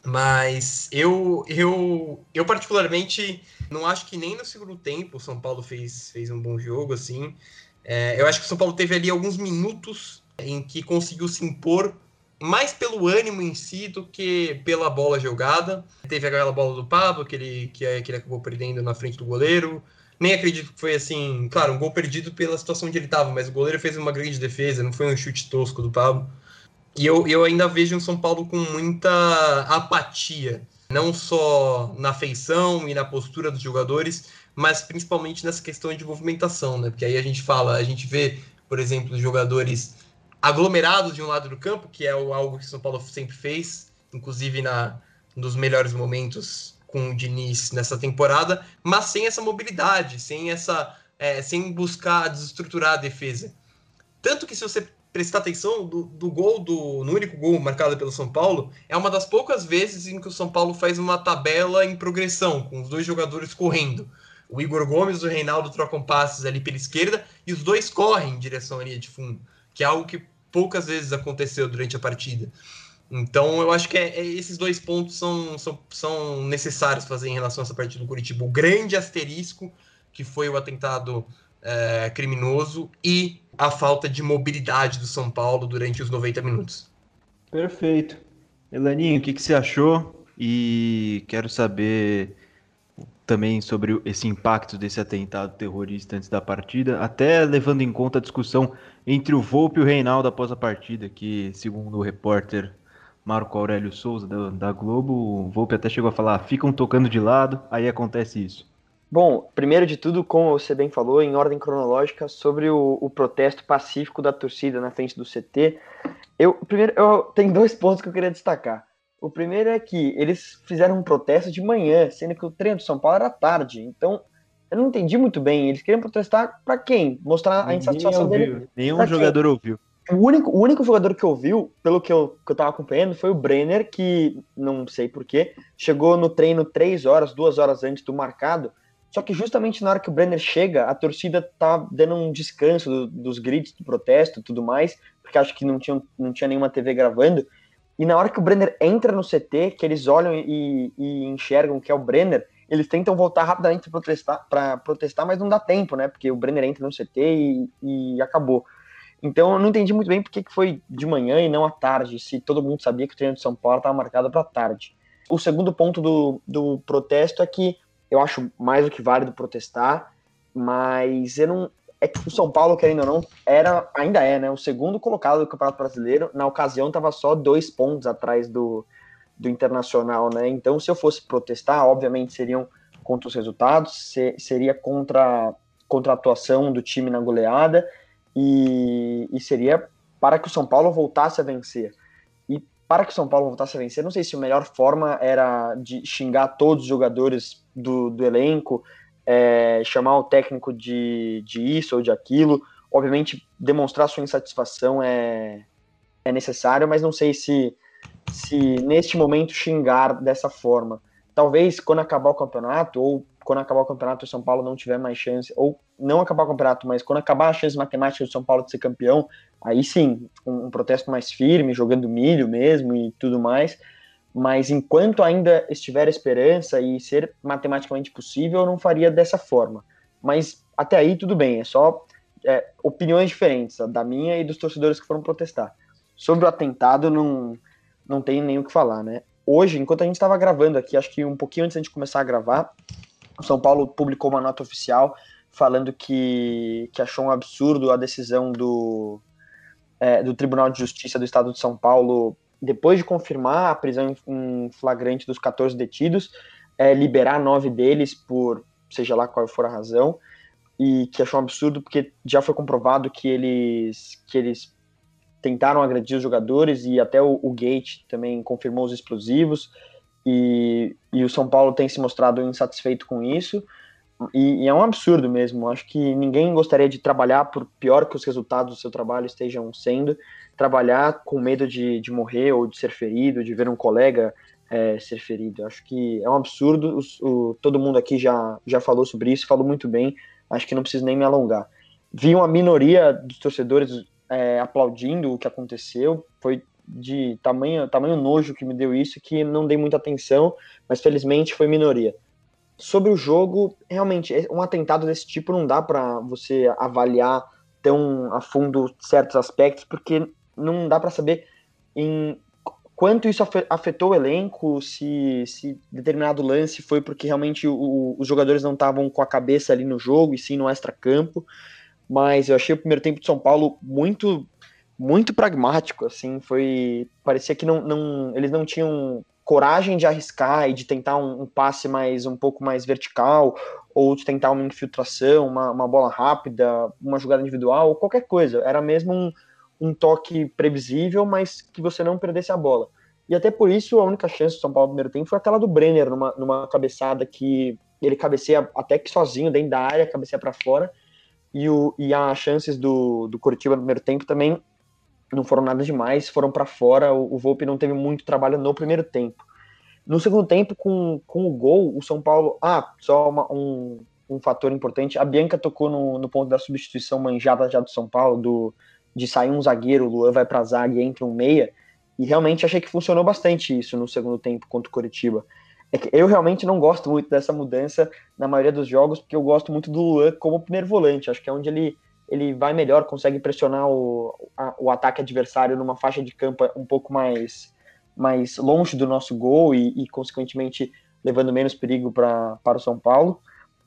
Mas eu, eu, eu particularmente não acho que nem no segundo tempo o São Paulo fez, fez um bom jogo, assim. É, eu acho que o São Paulo teve ali alguns minutos em que conseguiu se impor mais pelo ânimo em si do que pela bola jogada. Teve aquela bola do Pablo que ele, que, que ele acabou perdendo na frente do goleiro. Nem acredito que foi assim, claro, um gol perdido pela situação onde ele estava, mas o goleiro fez uma grande defesa, não foi um chute tosco do Pablo. E eu, eu ainda vejo um São Paulo com muita apatia, não só na feição e na postura dos jogadores, mas principalmente nessa questão de movimentação, né? Porque aí a gente fala, a gente vê, por exemplo, jogadores aglomerados de um lado do campo, que é algo que o São Paulo sempre fez, inclusive na, nos melhores momentos com o Diniz nessa temporada, mas sem essa mobilidade, sem essa é, sem buscar desestruturar a defesa. Tanto que se você prestar atenção do, do gol do no único gol marcado pelo São Paulo, é uma das poucas vezes em que o São Paulo faz uma tabela em progressão, com os dois jogadores correndo. O Igor Gomes e o Reinaldo trocam passes ali pela esquerda e os dois correm em direção à linha de fundo, que é algo que poucas vezes aconteceu durante a partida. Então, eu acho que é, é, esses dois pontos são, são, são necessários fazer em relação a essa partida do Curitiba. O grande asterisco, que foi o atentado é, criminoso, e a falta de mobilidade do São Paulo durante os 90 minutos. Perfeito. Elaninho, o que, que você achou? E quero saber também sobre esse impacto desse atentado terrorista antes da partida, até levando em conta a discussão entre o Volpe e o Reinaldo após a partida, que, segundo o repórter Marco Aurélio Souza, da, da Globo, o Volpe até chegou a falar, ficam tocando de lado, aí acontece isso. Bom, primeiro de tudo, como você bem falou, em ordem cronológica, sobre o, o protesto pacífico da torcida na frente do CT, eu, primeiro, eu tenho dois pontos que eu queria destacar. O primeiro é que eles fizeram um protesto de manhã, sendo que o treino do São Paulo era tarde. Então, eu não entendi muito bem. Eles queriam protestar para quem? Mostrar a insatisfação dele. Nenhum pra jogador quem? ouviu. O único, o único jogador que ouviu, pelo que eu, que eu tava acompanhando, foi o Brenner, que não sei porquê, chegou no treino três horas, duas horas antes do marcado. Só que justamente na hora que o Brenner chega, a torcida tá dando um descanso do, dos gritos do protesto tudo mais, porque acho que não tinha, não tinha nenhuma TV gravando. E na hora que o Brenner entra no CT, que eles olham e, e enxergam que é o Brenner, eles tentam voltar rapidamente para protestar, protestar, mas não dá tempo, né? Porque o Brenner entra no CT e, e acabou. Então eu não entendi muito bem porque que foi de manhã e não à tarde, se todo mundo sabia que o treino de São Paulo estava marcado para tarde. O segundo ponto do, do protesto é que eu acho mais do que válido protestar, mas eu não. É que o São Paulo, querendo ou não, era, ainda é, né? O segundo colocado do Campeonato Brasileiro. Na ocasião, estava só dois pontos atrás do, do Internacional, né? Então, se eu fosse protestar, obviamente seriam contra os resultados, se, seria contra, contra a atuação do time na goleada e, e seria para que o São Paulo voltasse a vencer. Para que o São Paulo voltasse a vencer, não sei se a melhor forma era de xingar todos os jogadores do, do elenco, é, chamar o técnico de, de isso ou de aquilo. Obviamente, demonstrar sua insatisfação é, é necessário, mas não sei se, se neste momento xingar dessa forma. Talvez quando acabar o campeonato, ou quando acabar o campeonato o São Paulo não tiver mais chance, ou não acabar o campeonato, mas quando acabar a chance matemática do São Paulo de ser campeão, aí sim, um, um protesto mais firme, jogando milho mesmo e tudo mais. Mas enquanto ainda estiver esperança e ser matematicamente possível, eu não faria dessa forma. Mas até aí tudo bem, é só é, opiniões diferentes, da minha e dos torcedores que foram protestar. Sobre o atentado, não, não tem nem o que falar, né? Hoje, enquanto a gente estava gravando aqui, acho que um pouquinho antes de começar a gravar, o São Paulo publicou uma nota oficial falando que, que achou um absurdo a decisão do, é, do Tribunal de Justiça do Estado de São Paulo, depois de confirmar a prisão em flagrante dos 14 detidos, é, liberar nove deles por seja lá qual for a razão, e que achou um absurdo porque já foi comprovado que eles, que eles tentaram agredir os jogadores e até o, o Gate também confirmou os explosivos e, e o São Paulo tem se mostrado insatisfeito com isso. E, e, é um absurdo mesmo. Acho que ninguém gostaria de trabalhar por pior que os resultados do seu trabalho estejam sendo, trabalhar com medo de, de morrer ou de ser ferido, de ver um colega é, ser ferido. Acho que é um absurdo. O, o, todo mundo aqui já, já falou sobre isso, falou muito bem. Acho que não preciso nem me alongar. Vi uma minoria dos torcedores é, aplaudindo o que aconteceu. Foi de tamanho, tamanho nojo que me deu isso que não dei muita atenção, mas felizmente foi minoria. Sobre o jogo, realmente, é, um atentado desse tipo não dá para você avaliar tão a fundo certos aspectos, porque não dá para saber em quanto isso afetou o elenco, se, se determinado lance foi porque realmente o, os jogadores não estavam com a cabeça ali no jogo e sim no extra-campo. Mas eu achei o primeiro tempo de São Paulo muito muito pragmático, assim, foi parecia que não, não eles não tinham coragem de arriscar e de tentar um, um, passe mais um pouco mais vertical ou de tentar uma infiltração, uma, uma bola rápida, uma jogada individual, ou qualquer coisa. Era mesmo um, um toque previsível, mas que você não perdesse a bola. E até por isso a única chance do São Paulo no primeiro tempo foi aquela do Brenner, numa, numa cabeçada que ele cabeceia até que sozinho dentro da área, cabeceia para fora. E, o, e as chances do, do Curitiba no primeiro tempo também não foram nada demais, foram para fora. O, o Volpe não teve muito trabalho no primeiro tempo. No segundo tempo, com, com o gol, o São Paulo. Ah, só uma, um, um fator importante: a Bianca tocou no, no ponto da substituição manjada já do São Paulo, do, de sair um zagueiro, o Luan vai para a zaga e entra um meia. E realmente achei que funcionou bastante isso no segundo tempo contra o Curitiba. É que eu realmente não gosto muito dessa mudança na maioria dos jogos, porque eu gosto muito do Luan como primeiro volante. Acho que é onde ele, ele vai melhor, consegue pressionar o, a, o ataque adversário numa faixa de campo um pouco mais, mais longe do nosso gol e, e consequentemente, levando menos perigo pra, para o São Paulo.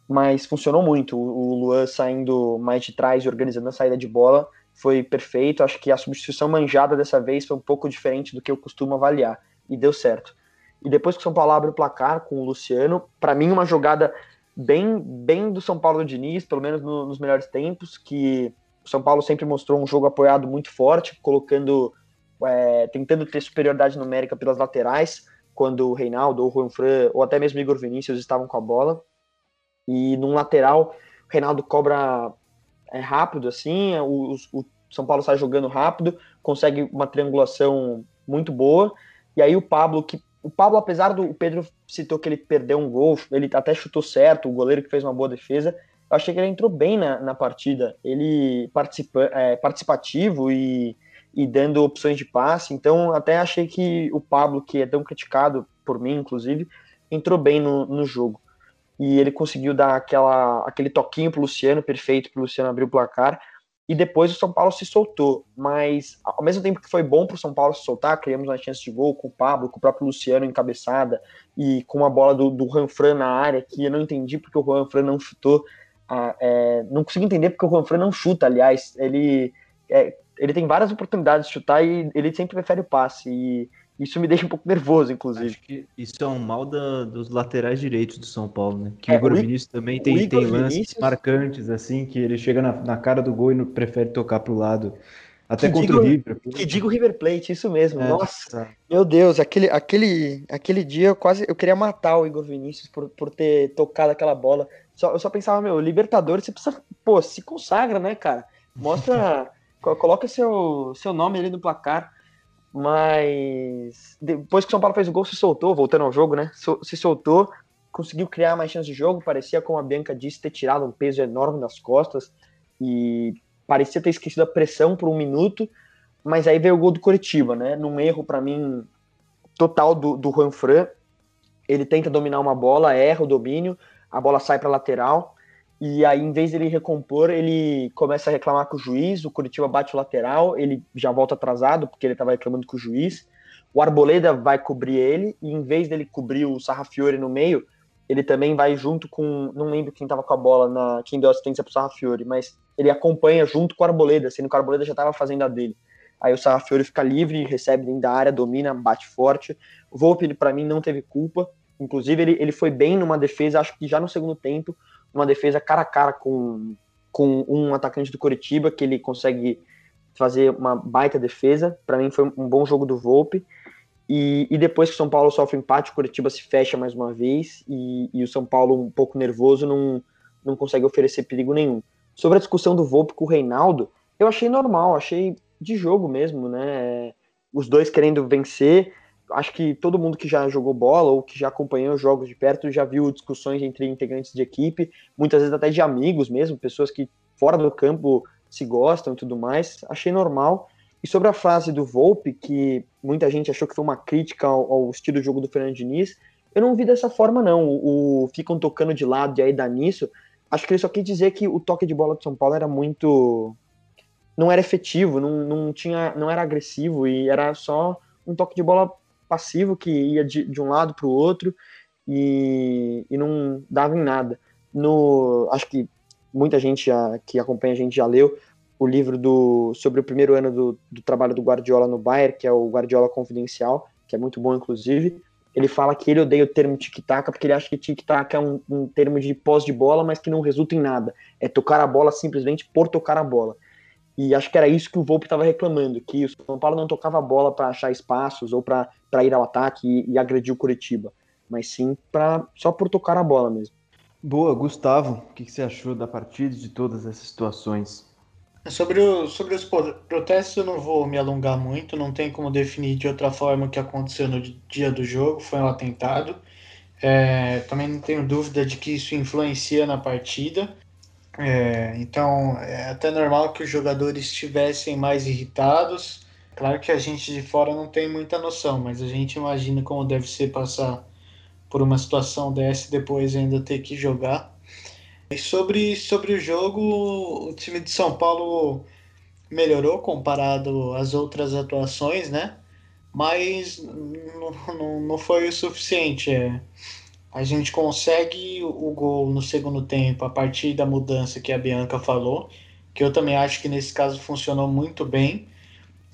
Mas funcionou muito. O, o Luan saindo mais de trás e organizando a saída de bola foi perfeito. Acho que a substituição manjada dessa vez foi um pouco diferente do que eu costumo avaliar e deu certo. E depois que o São Paulo abre o placar com o Luciano, para mim uma jogada bem bem do São Paulo do Diniz, pelo menos no, nos melhores tempos, que o São Paulo sempre mostrou um jogo apoiado muito forte, colocando é, tentando ter superioridade numérica pelas laterais, quando o Reinaldo ou o Juan Fran ou até mesmo Igor Vinícius estavam com a bola. E num lateral, o Reinaldo cobra é rápido assim, o, o São Paulo sai jogando rápido, consegue uma triangulação muito boa, e aí o Pablo, que o Pablo, apesar do o Pedro citou que ele perdeu um gol, ele até chutou certo, o goleiro que fez uma boa defesa, eu achei que ele entrou bem na, na partida, ele participa, é, participativo e, e dando opções de passe, então até achei que o Pablo, que é tão criticado por mim, inclusive, entrou bem no, no jogo. e ele conseguiu dar aquela, aquele toquinho pro Luciano, perfeito pro Luciano abrir o placar, e depois o São Paulo se soltou, mas ao mesmo tempo que foi bom para o São Paulo se soltar, criamos uma chance de gol com o Pablo, com o próprio Luciano encabeçada e com uma bola do, do Ranfran na área que eu não entendi porque o Ranfran não chutou, ah, é, não consigo entender porque o Ranfran não chuta, aliás, ele é, ele tem várias oportunidades de chutar e ele sempre prefere o passe. E isso me deixa um pouco nervoso, inclusive. Acho que isso é um mal da, dos laterais direitos do São Paulo, né? Que é, o Igor Vinícius também tem, tem lances Vinícius... marcantes, assim, que ele chega na, na cara do gol e não prefere tocar pro lado. Até que contra digo, o River. Que digo River Plate, isso mesmo. É, Nossa, tá. meu Deus, aquele, aquele, aquele dia eu quase eu queria matar o Igor Vinícius por, por ter tocado aquela bola. Só, eu só pensava, meu, Libertadores, você precisa, pô, se consagra, né, cara? Mostra, coloca seu, seu nome ali no placar. Mas depois que o São Paulo fez o gol, se soltou, voltando ao jogo, né? Se soltou, conseguiu criar mais chances de jogo. Parecia, como a Bianca disse, ter tirado um peso enorme das costas e parecia ter esquecido a pressão por um minuto. Mas aí veio o gol do Curitiba, né? Num erro, para mim, total do, do Juan Fran. Ele tenta dominar uma bola, erra o domínio, a bola sai para lateral. E aí, em vez dele recompor, ele começa a reclamar com o juiz. O Curitiba bate o lateral, ele já volta atrasado, porque ele estava reclamando com o juiz. O Arboleda vai cobrir ele, e em vez dele cobrir o Sarrafiore no meio, ele também vai junto com. Não lembro quem estava com a bola, na quem deu assistência pro Sarrafiore, mas ele acompanha junto com o Arboleda, sendo que o Arboleda já estava fazendo a dele. Aí o Sarrafiore fica livre, recebe dentro da área, domina, bate forte. O Volpe, para mim, não teve culpa. Inclusive, ele, ele foi bem numa defesa, acho que já no segundo tempo uma defesa cara a cara com, com um atacante do Coritiba, que ele consegue fazer uma baita defesa. Para mim foi um bom jogo do Volpe. E, e, depois que o São Paulo sofre empate, o Curitiba se fecha mais uma vez e, e, o São Paulo, um pouco nervoso, não, não consegue oferecer perigo nenhum. Sobre a discussão do Volpe com o Reinaldo, eu achei normal, achei de jogo mesmo, né? Os dois querendo vencer acho que todo mundo que já jogou bola ou que já acompanhou os jogos de perto já viu discussões entre integrantes de equipe, muitas vezes até de amigos mesmo, pessoas que fora do campo se gostam e tudo mais. Achei normal. E sobre a frase do Volpe, que muita gente achou que foi uma crítica ao, ao estilo de jogo do Fernando Diniz, eu não vi dessa forma, não. O, o, ficam tocando de lado e aí dá nisso. Acho que ele só quis dizer que o toque de bola do São Paulo era muito. não era efetivo, não, não, tinha, não era agressivo e era só um toque de bola passivo que ia de, de um lado para o outro e, e não dava em nada. No, acho que muita gente já, que acompanha a gente já leu o livro do, sobre o primeiro ano do, do trabalho do Guardiola no Bayern, que é o Guardiola Confidencial, que é muito bom, inclusive. Ele fala que ele odeia o termo tic-tac porque ele acha que tic-tac é um, um termo de pós de bola, mas que não resulta em nada. É tocar a bola simplesmente por tocar a bola. E acho que era isso que o Volpe estava reclamando, que o São Paulo não tocava a bola para achar espaços ou para ir ao ataque e, e, agredir o Curitiba, mas sim para só por tocar a bola mesmo. Boa, Gustavo, o que, que você achou da partida e de todas essas situações? Sobre, o, sobre os protestos eu não vou me alongar muito, não tem como definir de outra forma o que aconteceu no dia do jogo, foi um atentado. É, também não tenho dúvida de que isso influencia na partida. É, então é até normal que os jogadores estivessem mais irritados. Claro que a gente de fora não tem muita noção, mas a gente imagina como deve ser passar por uma situação dessa e depois ainda ter que jogar. E sobre, sobre o jogo, o time de São Paulo melhorou comparado às outras atuações, né? Mas não, não, não foi o suficiente. É a gente consegue o gol no segundo tempo a partir da mudança que a Bianca falou, que eu também acho que nesse caso funcionou muito bem,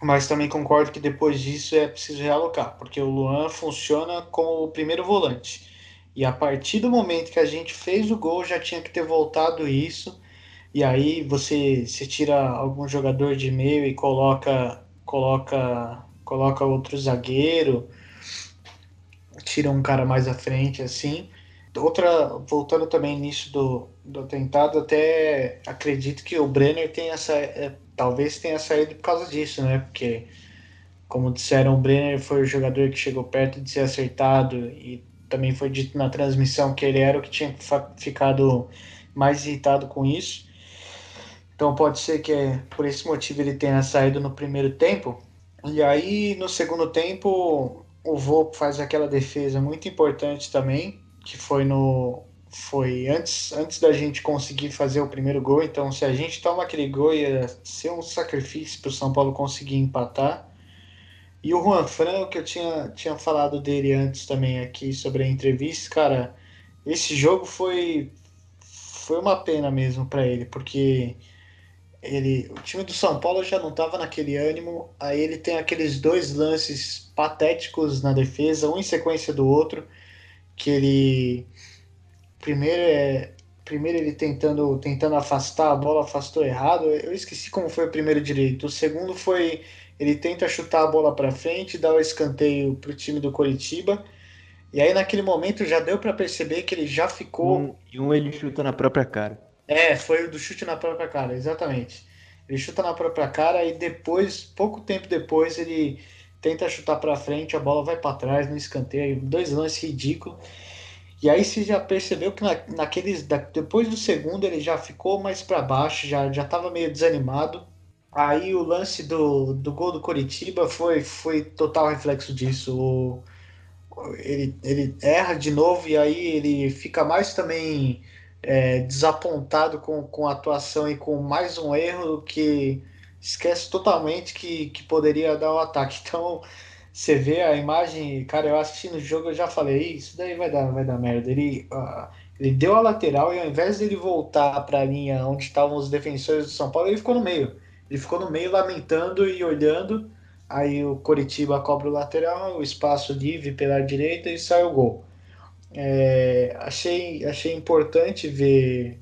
mas também concordo que depois disso é preciso realocar, porque o Luan funciona como o primeiro volante. E a partir do momento que a gente fez o gol, já tinha que ter voltado isso. E aí você se tira algum jogador de meio e coloca coloca coloca outro zagueiro tira um cara mais à frente, assim. Outra, voltando também nisso do, do atentado, até acredito que o Brenner tenha sa... É, talvez tenha saído por causa disso, né? Porque, como disseram, o Brenner foi o jogador que chegou perto de ser acertado e também foi dito na transmissão que ele era o que tinha ficado mais irritado com isso. Então pode ser que por esse motivo ele tenha saído no primeiro tempo. E aí no segundo tempo o Volpe faz aquela defesa muito importante também, que foi no foi antes, antes da gente conseguir fazer o primeiro gol. Então, se a gente toma aquele gol, ia ser um sacrifício para o São Paulo conseguir empatar. E o Juan Fran, que eu tinha, tinha falado dele antes também aqui sobre a entrevista, cara, esse jogo foi, foi uma pena mesmo para ele, porque ele, o time do São Paulo já não estava naquele ânimo, aí ele tem aqueles dois lances patéticos na defesa, um em sequência do outro, que ele primeiro é primeiro ele tentando tentando afastar a bola, afastou errado. Eu esqueci como foi o primeiro direito. O segundo foi ele tenta chutar a bola para frente, dá o escanteio para o time do Coritiba. E aí naquele momento já deu para perceber que ele já ficou. Um, e um ele chuta na própria cara. É, foi o do chute na própria cara, exatamente. Ele chuta na própria cara e depois, pouco tempo depois, ele tenta chutar para frente, a bola vai para trás no escanteio, dois lances ridículos. E aí você já percebeu que na, naqueles depois do segundo ele já ficou mais para baixo, já já estava meio desanimado. Aí o lance do, do gol do Coritiba foi foi total reflexo disso. O, ele, ele erra de novo e aí ele fica mais também é, desapontado com, com a atuação e com mais um erro que esquece totalmente que, que poderia dar o ataque. Então, você vê a imagem, cara, eu assistindo o jogo, eu já falei, isso daí vai dar, vai dar merda. Ele, uh, ele deu a lateral e ao invés dele voltar para a linha onde estavam os defensores do São Paulo, ele ficou no meio. Ele ficou no meio lamentando e olhando. Aí o Coritiba cobra o lateral, o espaço livre pela direita e sai o gol. É, achei, achei importante ver,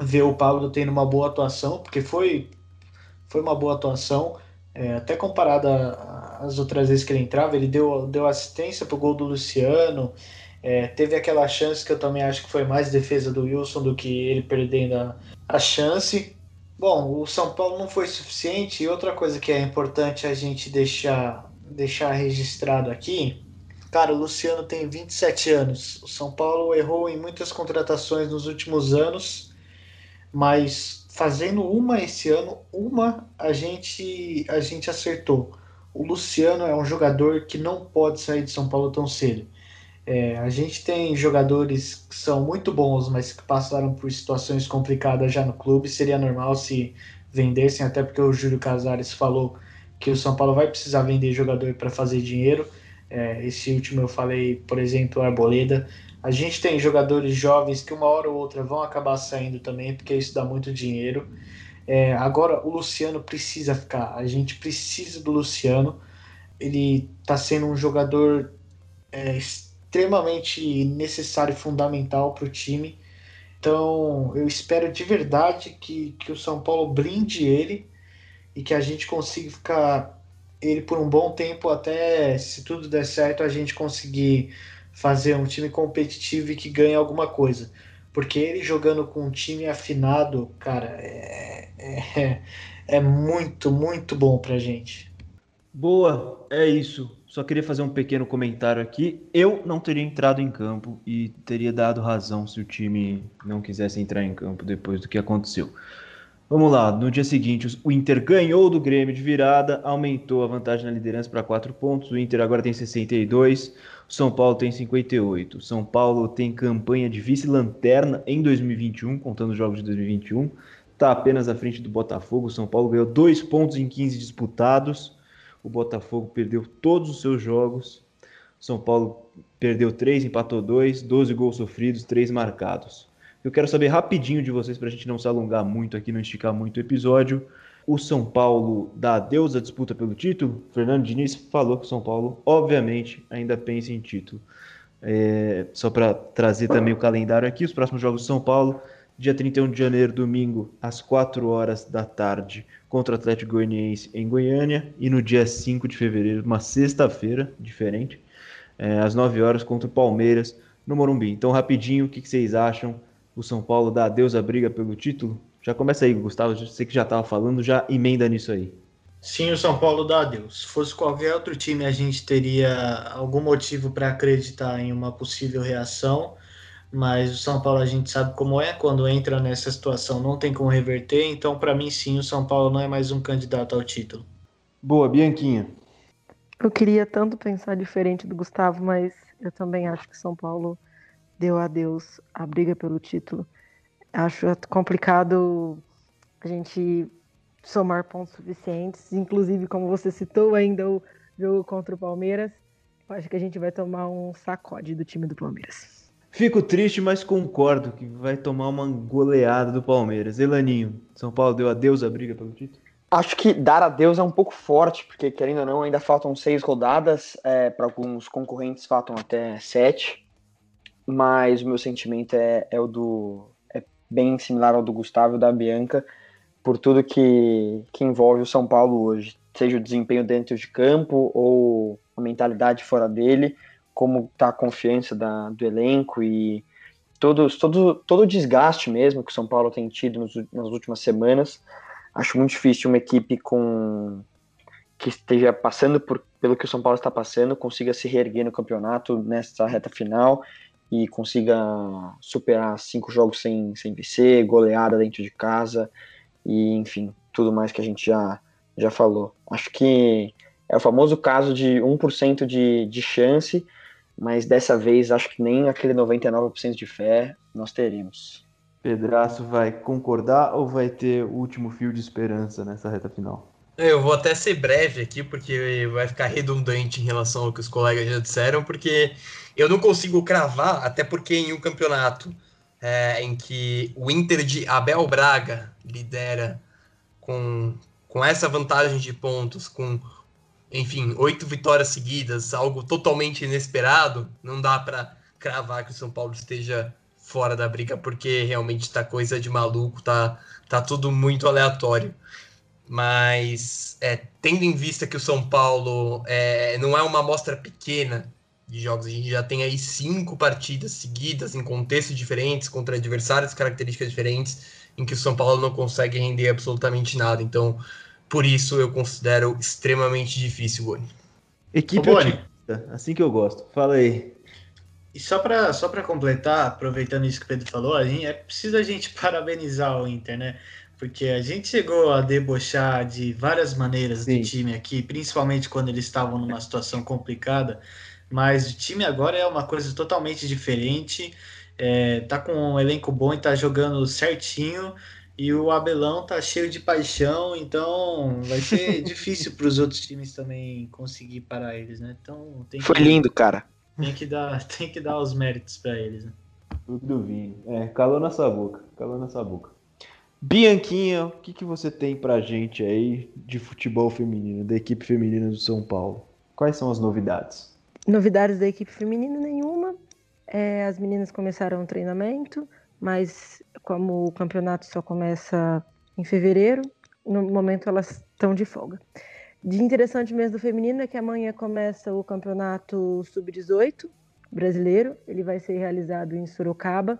ver o Pablo tendo uma boa atuação, porque foi, foi uma boa atuação, é, até comparada às outras vezes que ele entrava, ele deu, deu assistência para o gol do Luciano, é, teve aquela chance que eu também acho que foi mais defesa do Wilson do que ele perdendo a, a chance. Bom, o São Paulo não foi suficiente, e outra coisa que é importante a gente deixar, deixar registrado aqui Cara, o Luciano tem 27 anos. O São Paulo errou em muitas contratações nos últimos anos, mas fazendo uma esse ano, uma a gente a gente acertou. O Luciano é um jogador que não pode sair de São Paulo tão cedo. É, a gente tem jogadores que são muito bons, mas que passaram por situações complicadas já no clube. Seria normal se vendessem, até porque o Júlio Casares falou que o São Paulo vai precisar vender jogador para fazer dinheiro. É, esse último eu falei, por exemplo, Arboleda. A gente tem jogadores jovens que uma hora ou outra vão acabar saindo também, porque isso dá muito dinheiro. É, agora o Luciano precisa ficar. A gente precisa do Luciano. Ele está sendo um jogador é, extremamente necessário e fundamental para o time. Então eu espero de verdade que, que o São Paulo blinde ele e que a gente consiga ficar ele por um bom tempo até, se tudo der certo, a gente conseguir fazer um time competitivo e que ganhe alguma coisa. Porque ele jogando com um time afinado, cara, é, é, é muito, muito bom pra gente. Boa, é isso. Só queria fazer um pequeno comentário aqui. Eu não teria entrado em campo e teria dado razão se o time não quisesse entrar em campo depois do que aconteceu. Vamos lá, no dia seguinte, o Inter ganhou do Grêmio de virada, aumentou a vantagem na liderança para 4 pontos. O Inter agora tem 62, o São Paulo tem 58. O São Paulo tem campanha de vice-lanterna em 2021, contando os jogos de 2021. Está apenas à frente do Botafogo. O São Paulo ganhou 2 pontos em 15 disputados. O Botafogo perdeu todos os seus jogos. O São Paulo perdeu 3, empatou 2, 12 gols sofridos, 3 marcados. Eu quero saber rapidinho de vocês, para a gente não se alongar muito aqui, não esticar muito o episódio. O São Paulo dá adeus à disputa pelo título? Fernando Diniz falou que o São Paulo, obviamente, ainda pensa em título. É, só para trazer também o calendário aqui, os próximos jogos do São Paulo, dia 31 de janeiro, domingo, às 4 horas da tarde, contra o Atlético Goianiense em Goiânia, e no dia 5 de fevereiro, uma sexta-feira, diferente, é, às 9 horas, contra o Palmeiras, no Morumbi. Então, rapidinho, o que, que vocês acham o São Paulo dá adeus à briga pelo título? Já começa aí, Gustavo. Sei que já estava falando, já emenda nisso aí. Sim, o São Paulo dá adeus. Se fosse qualquer outro time, a gente teria algum motivo para acreditar em uma possível reação. Mas o São Paulo a gente sabe como é, quando entra nessa situação não tem como reverter. Então, para mim, sim, o São Paulo não é mais um candidato ao título. Boa, Bianquinha. Eu queria tanto pensar diferente do Gustavo, mas eu também acho que o São Paulo deu adeus à briga pelo título. Acho complicado a gente somar pontos suficientes, inclusive como você citou ainda o jogo contra o Palmeiras. Acho que a gente vai tomar um sacode do time do Palmeiras. Fico triste, mas concordo que vai tomar uma goleada do Palmeiras. Elaninho, São Paulo deu adeus à briga pelo título? Acho que dar adeus é um pouco forte, porque querendo ou não, ainda faltam seis rodadas, é, para alguns concorrentes faltam até sete, mas o meu sentimento é, é o do. é bem similar ao do Gustavo e da Bianca, por tudo que, que envolve o São Paulo hoje, seja o desempenho dentro de campo ou a mentalidade fora dele, como está a confiança da, do elenco e todos, todo, todo o desgaste mesmo que o São Paulo tem tido nos, nas últimas semanas acho muito difícil uma equipe com que esteja passando por, pelo que o São Paulo está passando consiga se reerguer no campeonato nessa reta final e consiga superar cinco jogos sem, sem vencer, goleada dentro de casa e enfim, tudo mais que a gente já, já falou. Acho que é o famoso caso de 1% de, de chance, mas dessa vez acho que nem aquele 99% de fé nós teremos. Pedraço vai concordar ou vai ter o último fio de esperança nessa reta final? Eu vou até ser breve aqui, porque vai ficar redundante em relação ao que os colegas já disseram, porque eu não consigo cravar, até porque em um campeonato é, em que o Inter de Abel Braga lidera com, com essa vantagem de pontos, com, enfim, oito vitórias seguidas, algo totalmente inesperado, não dá para cravar que o São Paulo esteja fora da briga, porque realmente tá coisa de maluco, tá, tá tudo muito aleatório. Mas é, tendo em vista que o São Paulo é, não é uma amostra pequena de jogos, a gente já tem aí cinco partidas seguidas em contextos diferentes, contra adversários, características diferentes, em que o São Paulo não consegue render absolutamente nada. Então, por isso eu considero extremamente difícil, Boni. Equipe Ô, Boni. assim que eu gosto. Fala aí. E só para só completar, aproveitando isso que o Pedro falou, a gente, é preciso a gente parabenizar o Inter, né? Porque a gente chegou a debochar de várias maneiras Sim. do time aqui, principalmente quando eles estavam numa situação complicada. Mas o time agora é uma coisa totalmente diferente. É, tá com um elenco bom e tá jogando certinho. E o Abelão tá cheio de paixão, então vai ser difícil para os outros times também conseguir parar eles, né? Então Foi que... lindo, cara. Tem que dar, tem que dar os méritos para eles, né? Tudo do vinho. É, calou na sua boca. Calou na sua boca. Bianquinha, o que, que você tem pra gente aí de futebol feminino, da equipe feminina do São Paulo? Quais são as novidades? Novidades da equipe feminina nenhuma. É, as meninas começaram o treinamento, mas como o campeonato só começa em fevereiro, no momento elas estão de folga. De interessante mesmo do feminino é que amanhã começa o campeonato sub-18 brasileiro. Ele vai ser realizado em Sorocaba.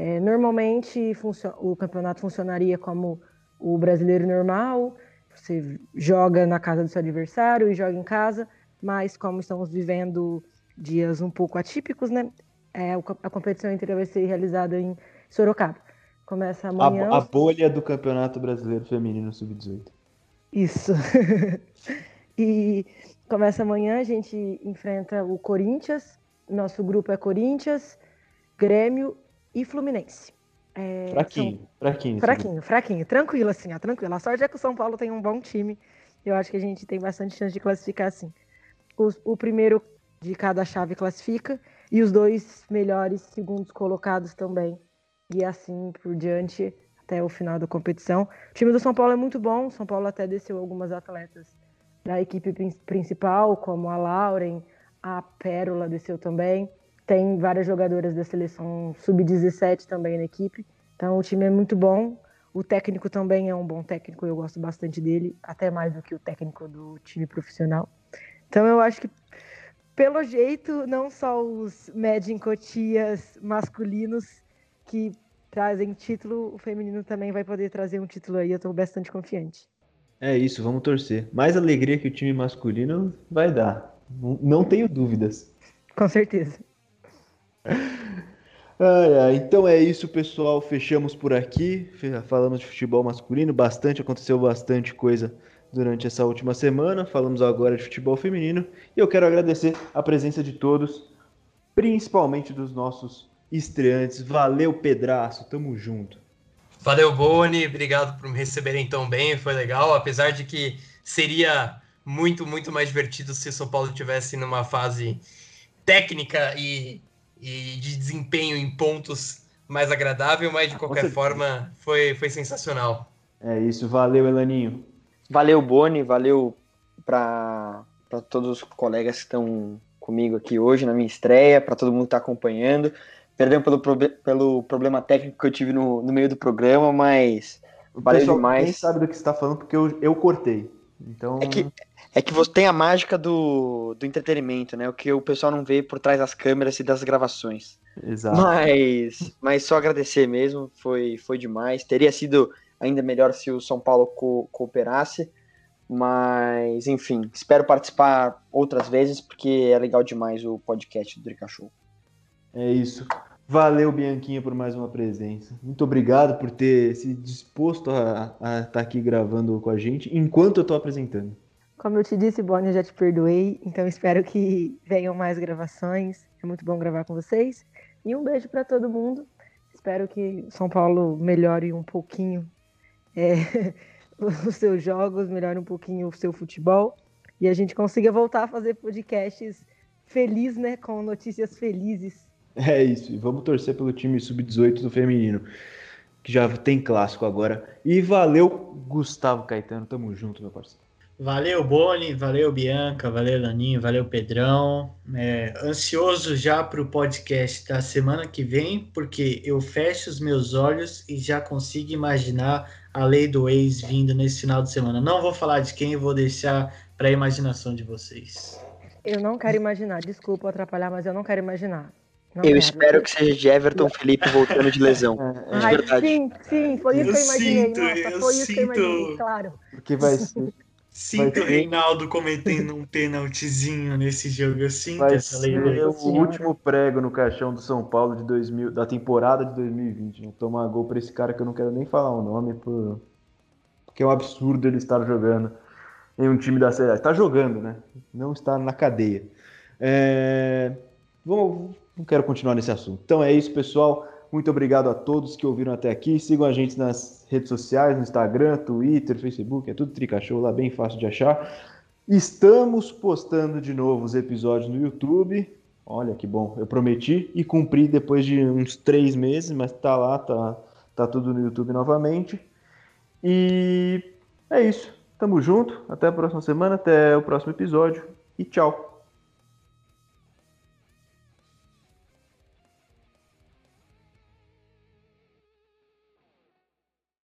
É, normalmente o campeonato funcionaria como o brasileiro normal. Você joga na casa do seu adversário e joga em casa. Mas como estamos vivendo dias um pouco atípicos, né? É, a competição inteira vai ser realizada em Sorocaba. Começa amanhã. A, a bolha do Campeonato Brasileiro Feminino Sub-18. Isso. e começa amanhã, a gente enfrenta o Corinthians. Nosso grupo é Corinthians, Grêmio e Fluminense. É, fraquinho, são... fraquinho. Fraquinho, fraquinho. Tranquilo, assim, ó, tranquilo. A sorte é que o São Paulo tem um bom time. Eu acho que a gente tem bastante chance de classificar assim. O, o primeiro de cada chave classifica e os dois melhores segundos colocados também. E assim por diante até o final da competição. O time do São Paulo é muito bom, o São Paulo até desceu algumas atletas da equipe principal, como a Lauren, a Pérola desceu também. Tem várias jogadoras da seleção sub-17 também na equipe. Então o time é muito bom. O técnico também é um bom técnico, eu gosto bastante dele, até mais do que o técnico do time profissional. Então eu acho que, pelo jeito, não só os Medin Cotias masculinos que trazem título, o feminino também vai poder trazer um título aí, eu estou bastante confiante. É isso, vamos torcer. Mais alegria que o time masculino vai dar. Não, não tenho dúvidas. Com certeza. então é isso, pessoal. Fechamos por aqui. Falamos de futebol masculino, bastante, aconteceu bastante coisa durante essa última semana. Falamos agora de futebol feminino. E eu quero agradecer a presença de todos, principalmente dos nossos estreantes. Valeu, Pedraço, tamo junto. Valeu, Boni, obrigado por me receberem tão bem, foi legal, apesar de que seria muito, muito mais divertido se o São Paulo tivesse numa fase técnica e, e de desempenho em pontos mais agradável, mas de ah, qualquer forma foi, foi sensacional. É isso, valeu, Elaninho. Valeu, Boni, valeu para todos os colegas que estão comigo aqui hoje na minha estreia, para todo mundo que está acompanhando. Perdão pelo, pelo problema técnico que eu tive no, no meio do programa, mas valeu pessoal demais. nem sabe do que você está falando porque eu, eu cortei. Então... É que, é que você tem a mágica do, do entretenimento, né? O que o pessoal não vê por trás das câmeras e das gravações. Exato. Mas, mas só agradecer mesmo, foi, foi demais. Teria sido ainda melhor se o São Paulo co cooperasse. Mas, enfim, espero participar outras vezes, porque é legal demais o podcast do Drica Show. É isso. Valeu, Bianquinha, por mais uma presença. Muito obrigado por ter se disposto a estar tá aqui gravando com a gente enquanto eu estou apresentando. Como eu te disse, Bonnie, eu já te perdoei, então espero que venham mais gravações. É muito bom gravar com vocês. E um beijo para todo mundo. Espero que São Paulo melhore um pouquinho é, os seus jogos, melhore um pouquinho o seu futebol e a gente consiga voltar a fazer podcasts felizes, né, com notícias felizes. É isso, e vamos torcer pelo time sub-18 do feminino, que já tem clássico agora. E valeu, Gustavo Caetano, tamo junto, meu parceiro. Valeu, Boni, valeu, Bianca, valeu, Laninho, valeu, Pedrão. É, ansioso já para o podcast da semana que vem, porque eu fecho os meus olhos e já consigo imaginar a lei do ex vindo nesse final de semana. Não vou falar de quem, vou deixar para a imaginação de vocês. Eu não quero imaginar, desculpa atrapalhar, mas eu não quero imaginar. Não eu quero. espero que seja de Everton Felipe voltando de lesão. É, Ai, verdade. Sim, sim, foi isso eu que eu imaginei. Sinto, Nossa, eu foi sinto... isso que eu imaginei, claro. Porque vai ser. Sinto o Reinaldo cometendo um pênaltizinho nesse jogo. Eu sinto Vai essa ser o último prego no caixão do São Paulo de 2000, da temporada de 2020. Né? Tomar gol para esse cara que eu não quero nem falar o nome, por... porque é um absurdo ele estar jogando em um time da Série A. Está jogando, né? Não está na cadeia. É... Vamos... Não quero continuar nesse assunto. Então é isso, pessoal. Muito obrigado a todos que ouviram até aqui. Sigam a gente nas redes sociais, no Instagram, Twitter, Facebook, é tudo Tricachou lá, bem fácil de achar. Estamos postando de novo os episódios no YouTube. Olha que bom, eu prometi e cumpri depois de uns três meses, mas tá lá, tá, tá tudo no YouTube novamente. E é isso. Tamo junto. Até a próxima semana, até o próximo episódio e tchau.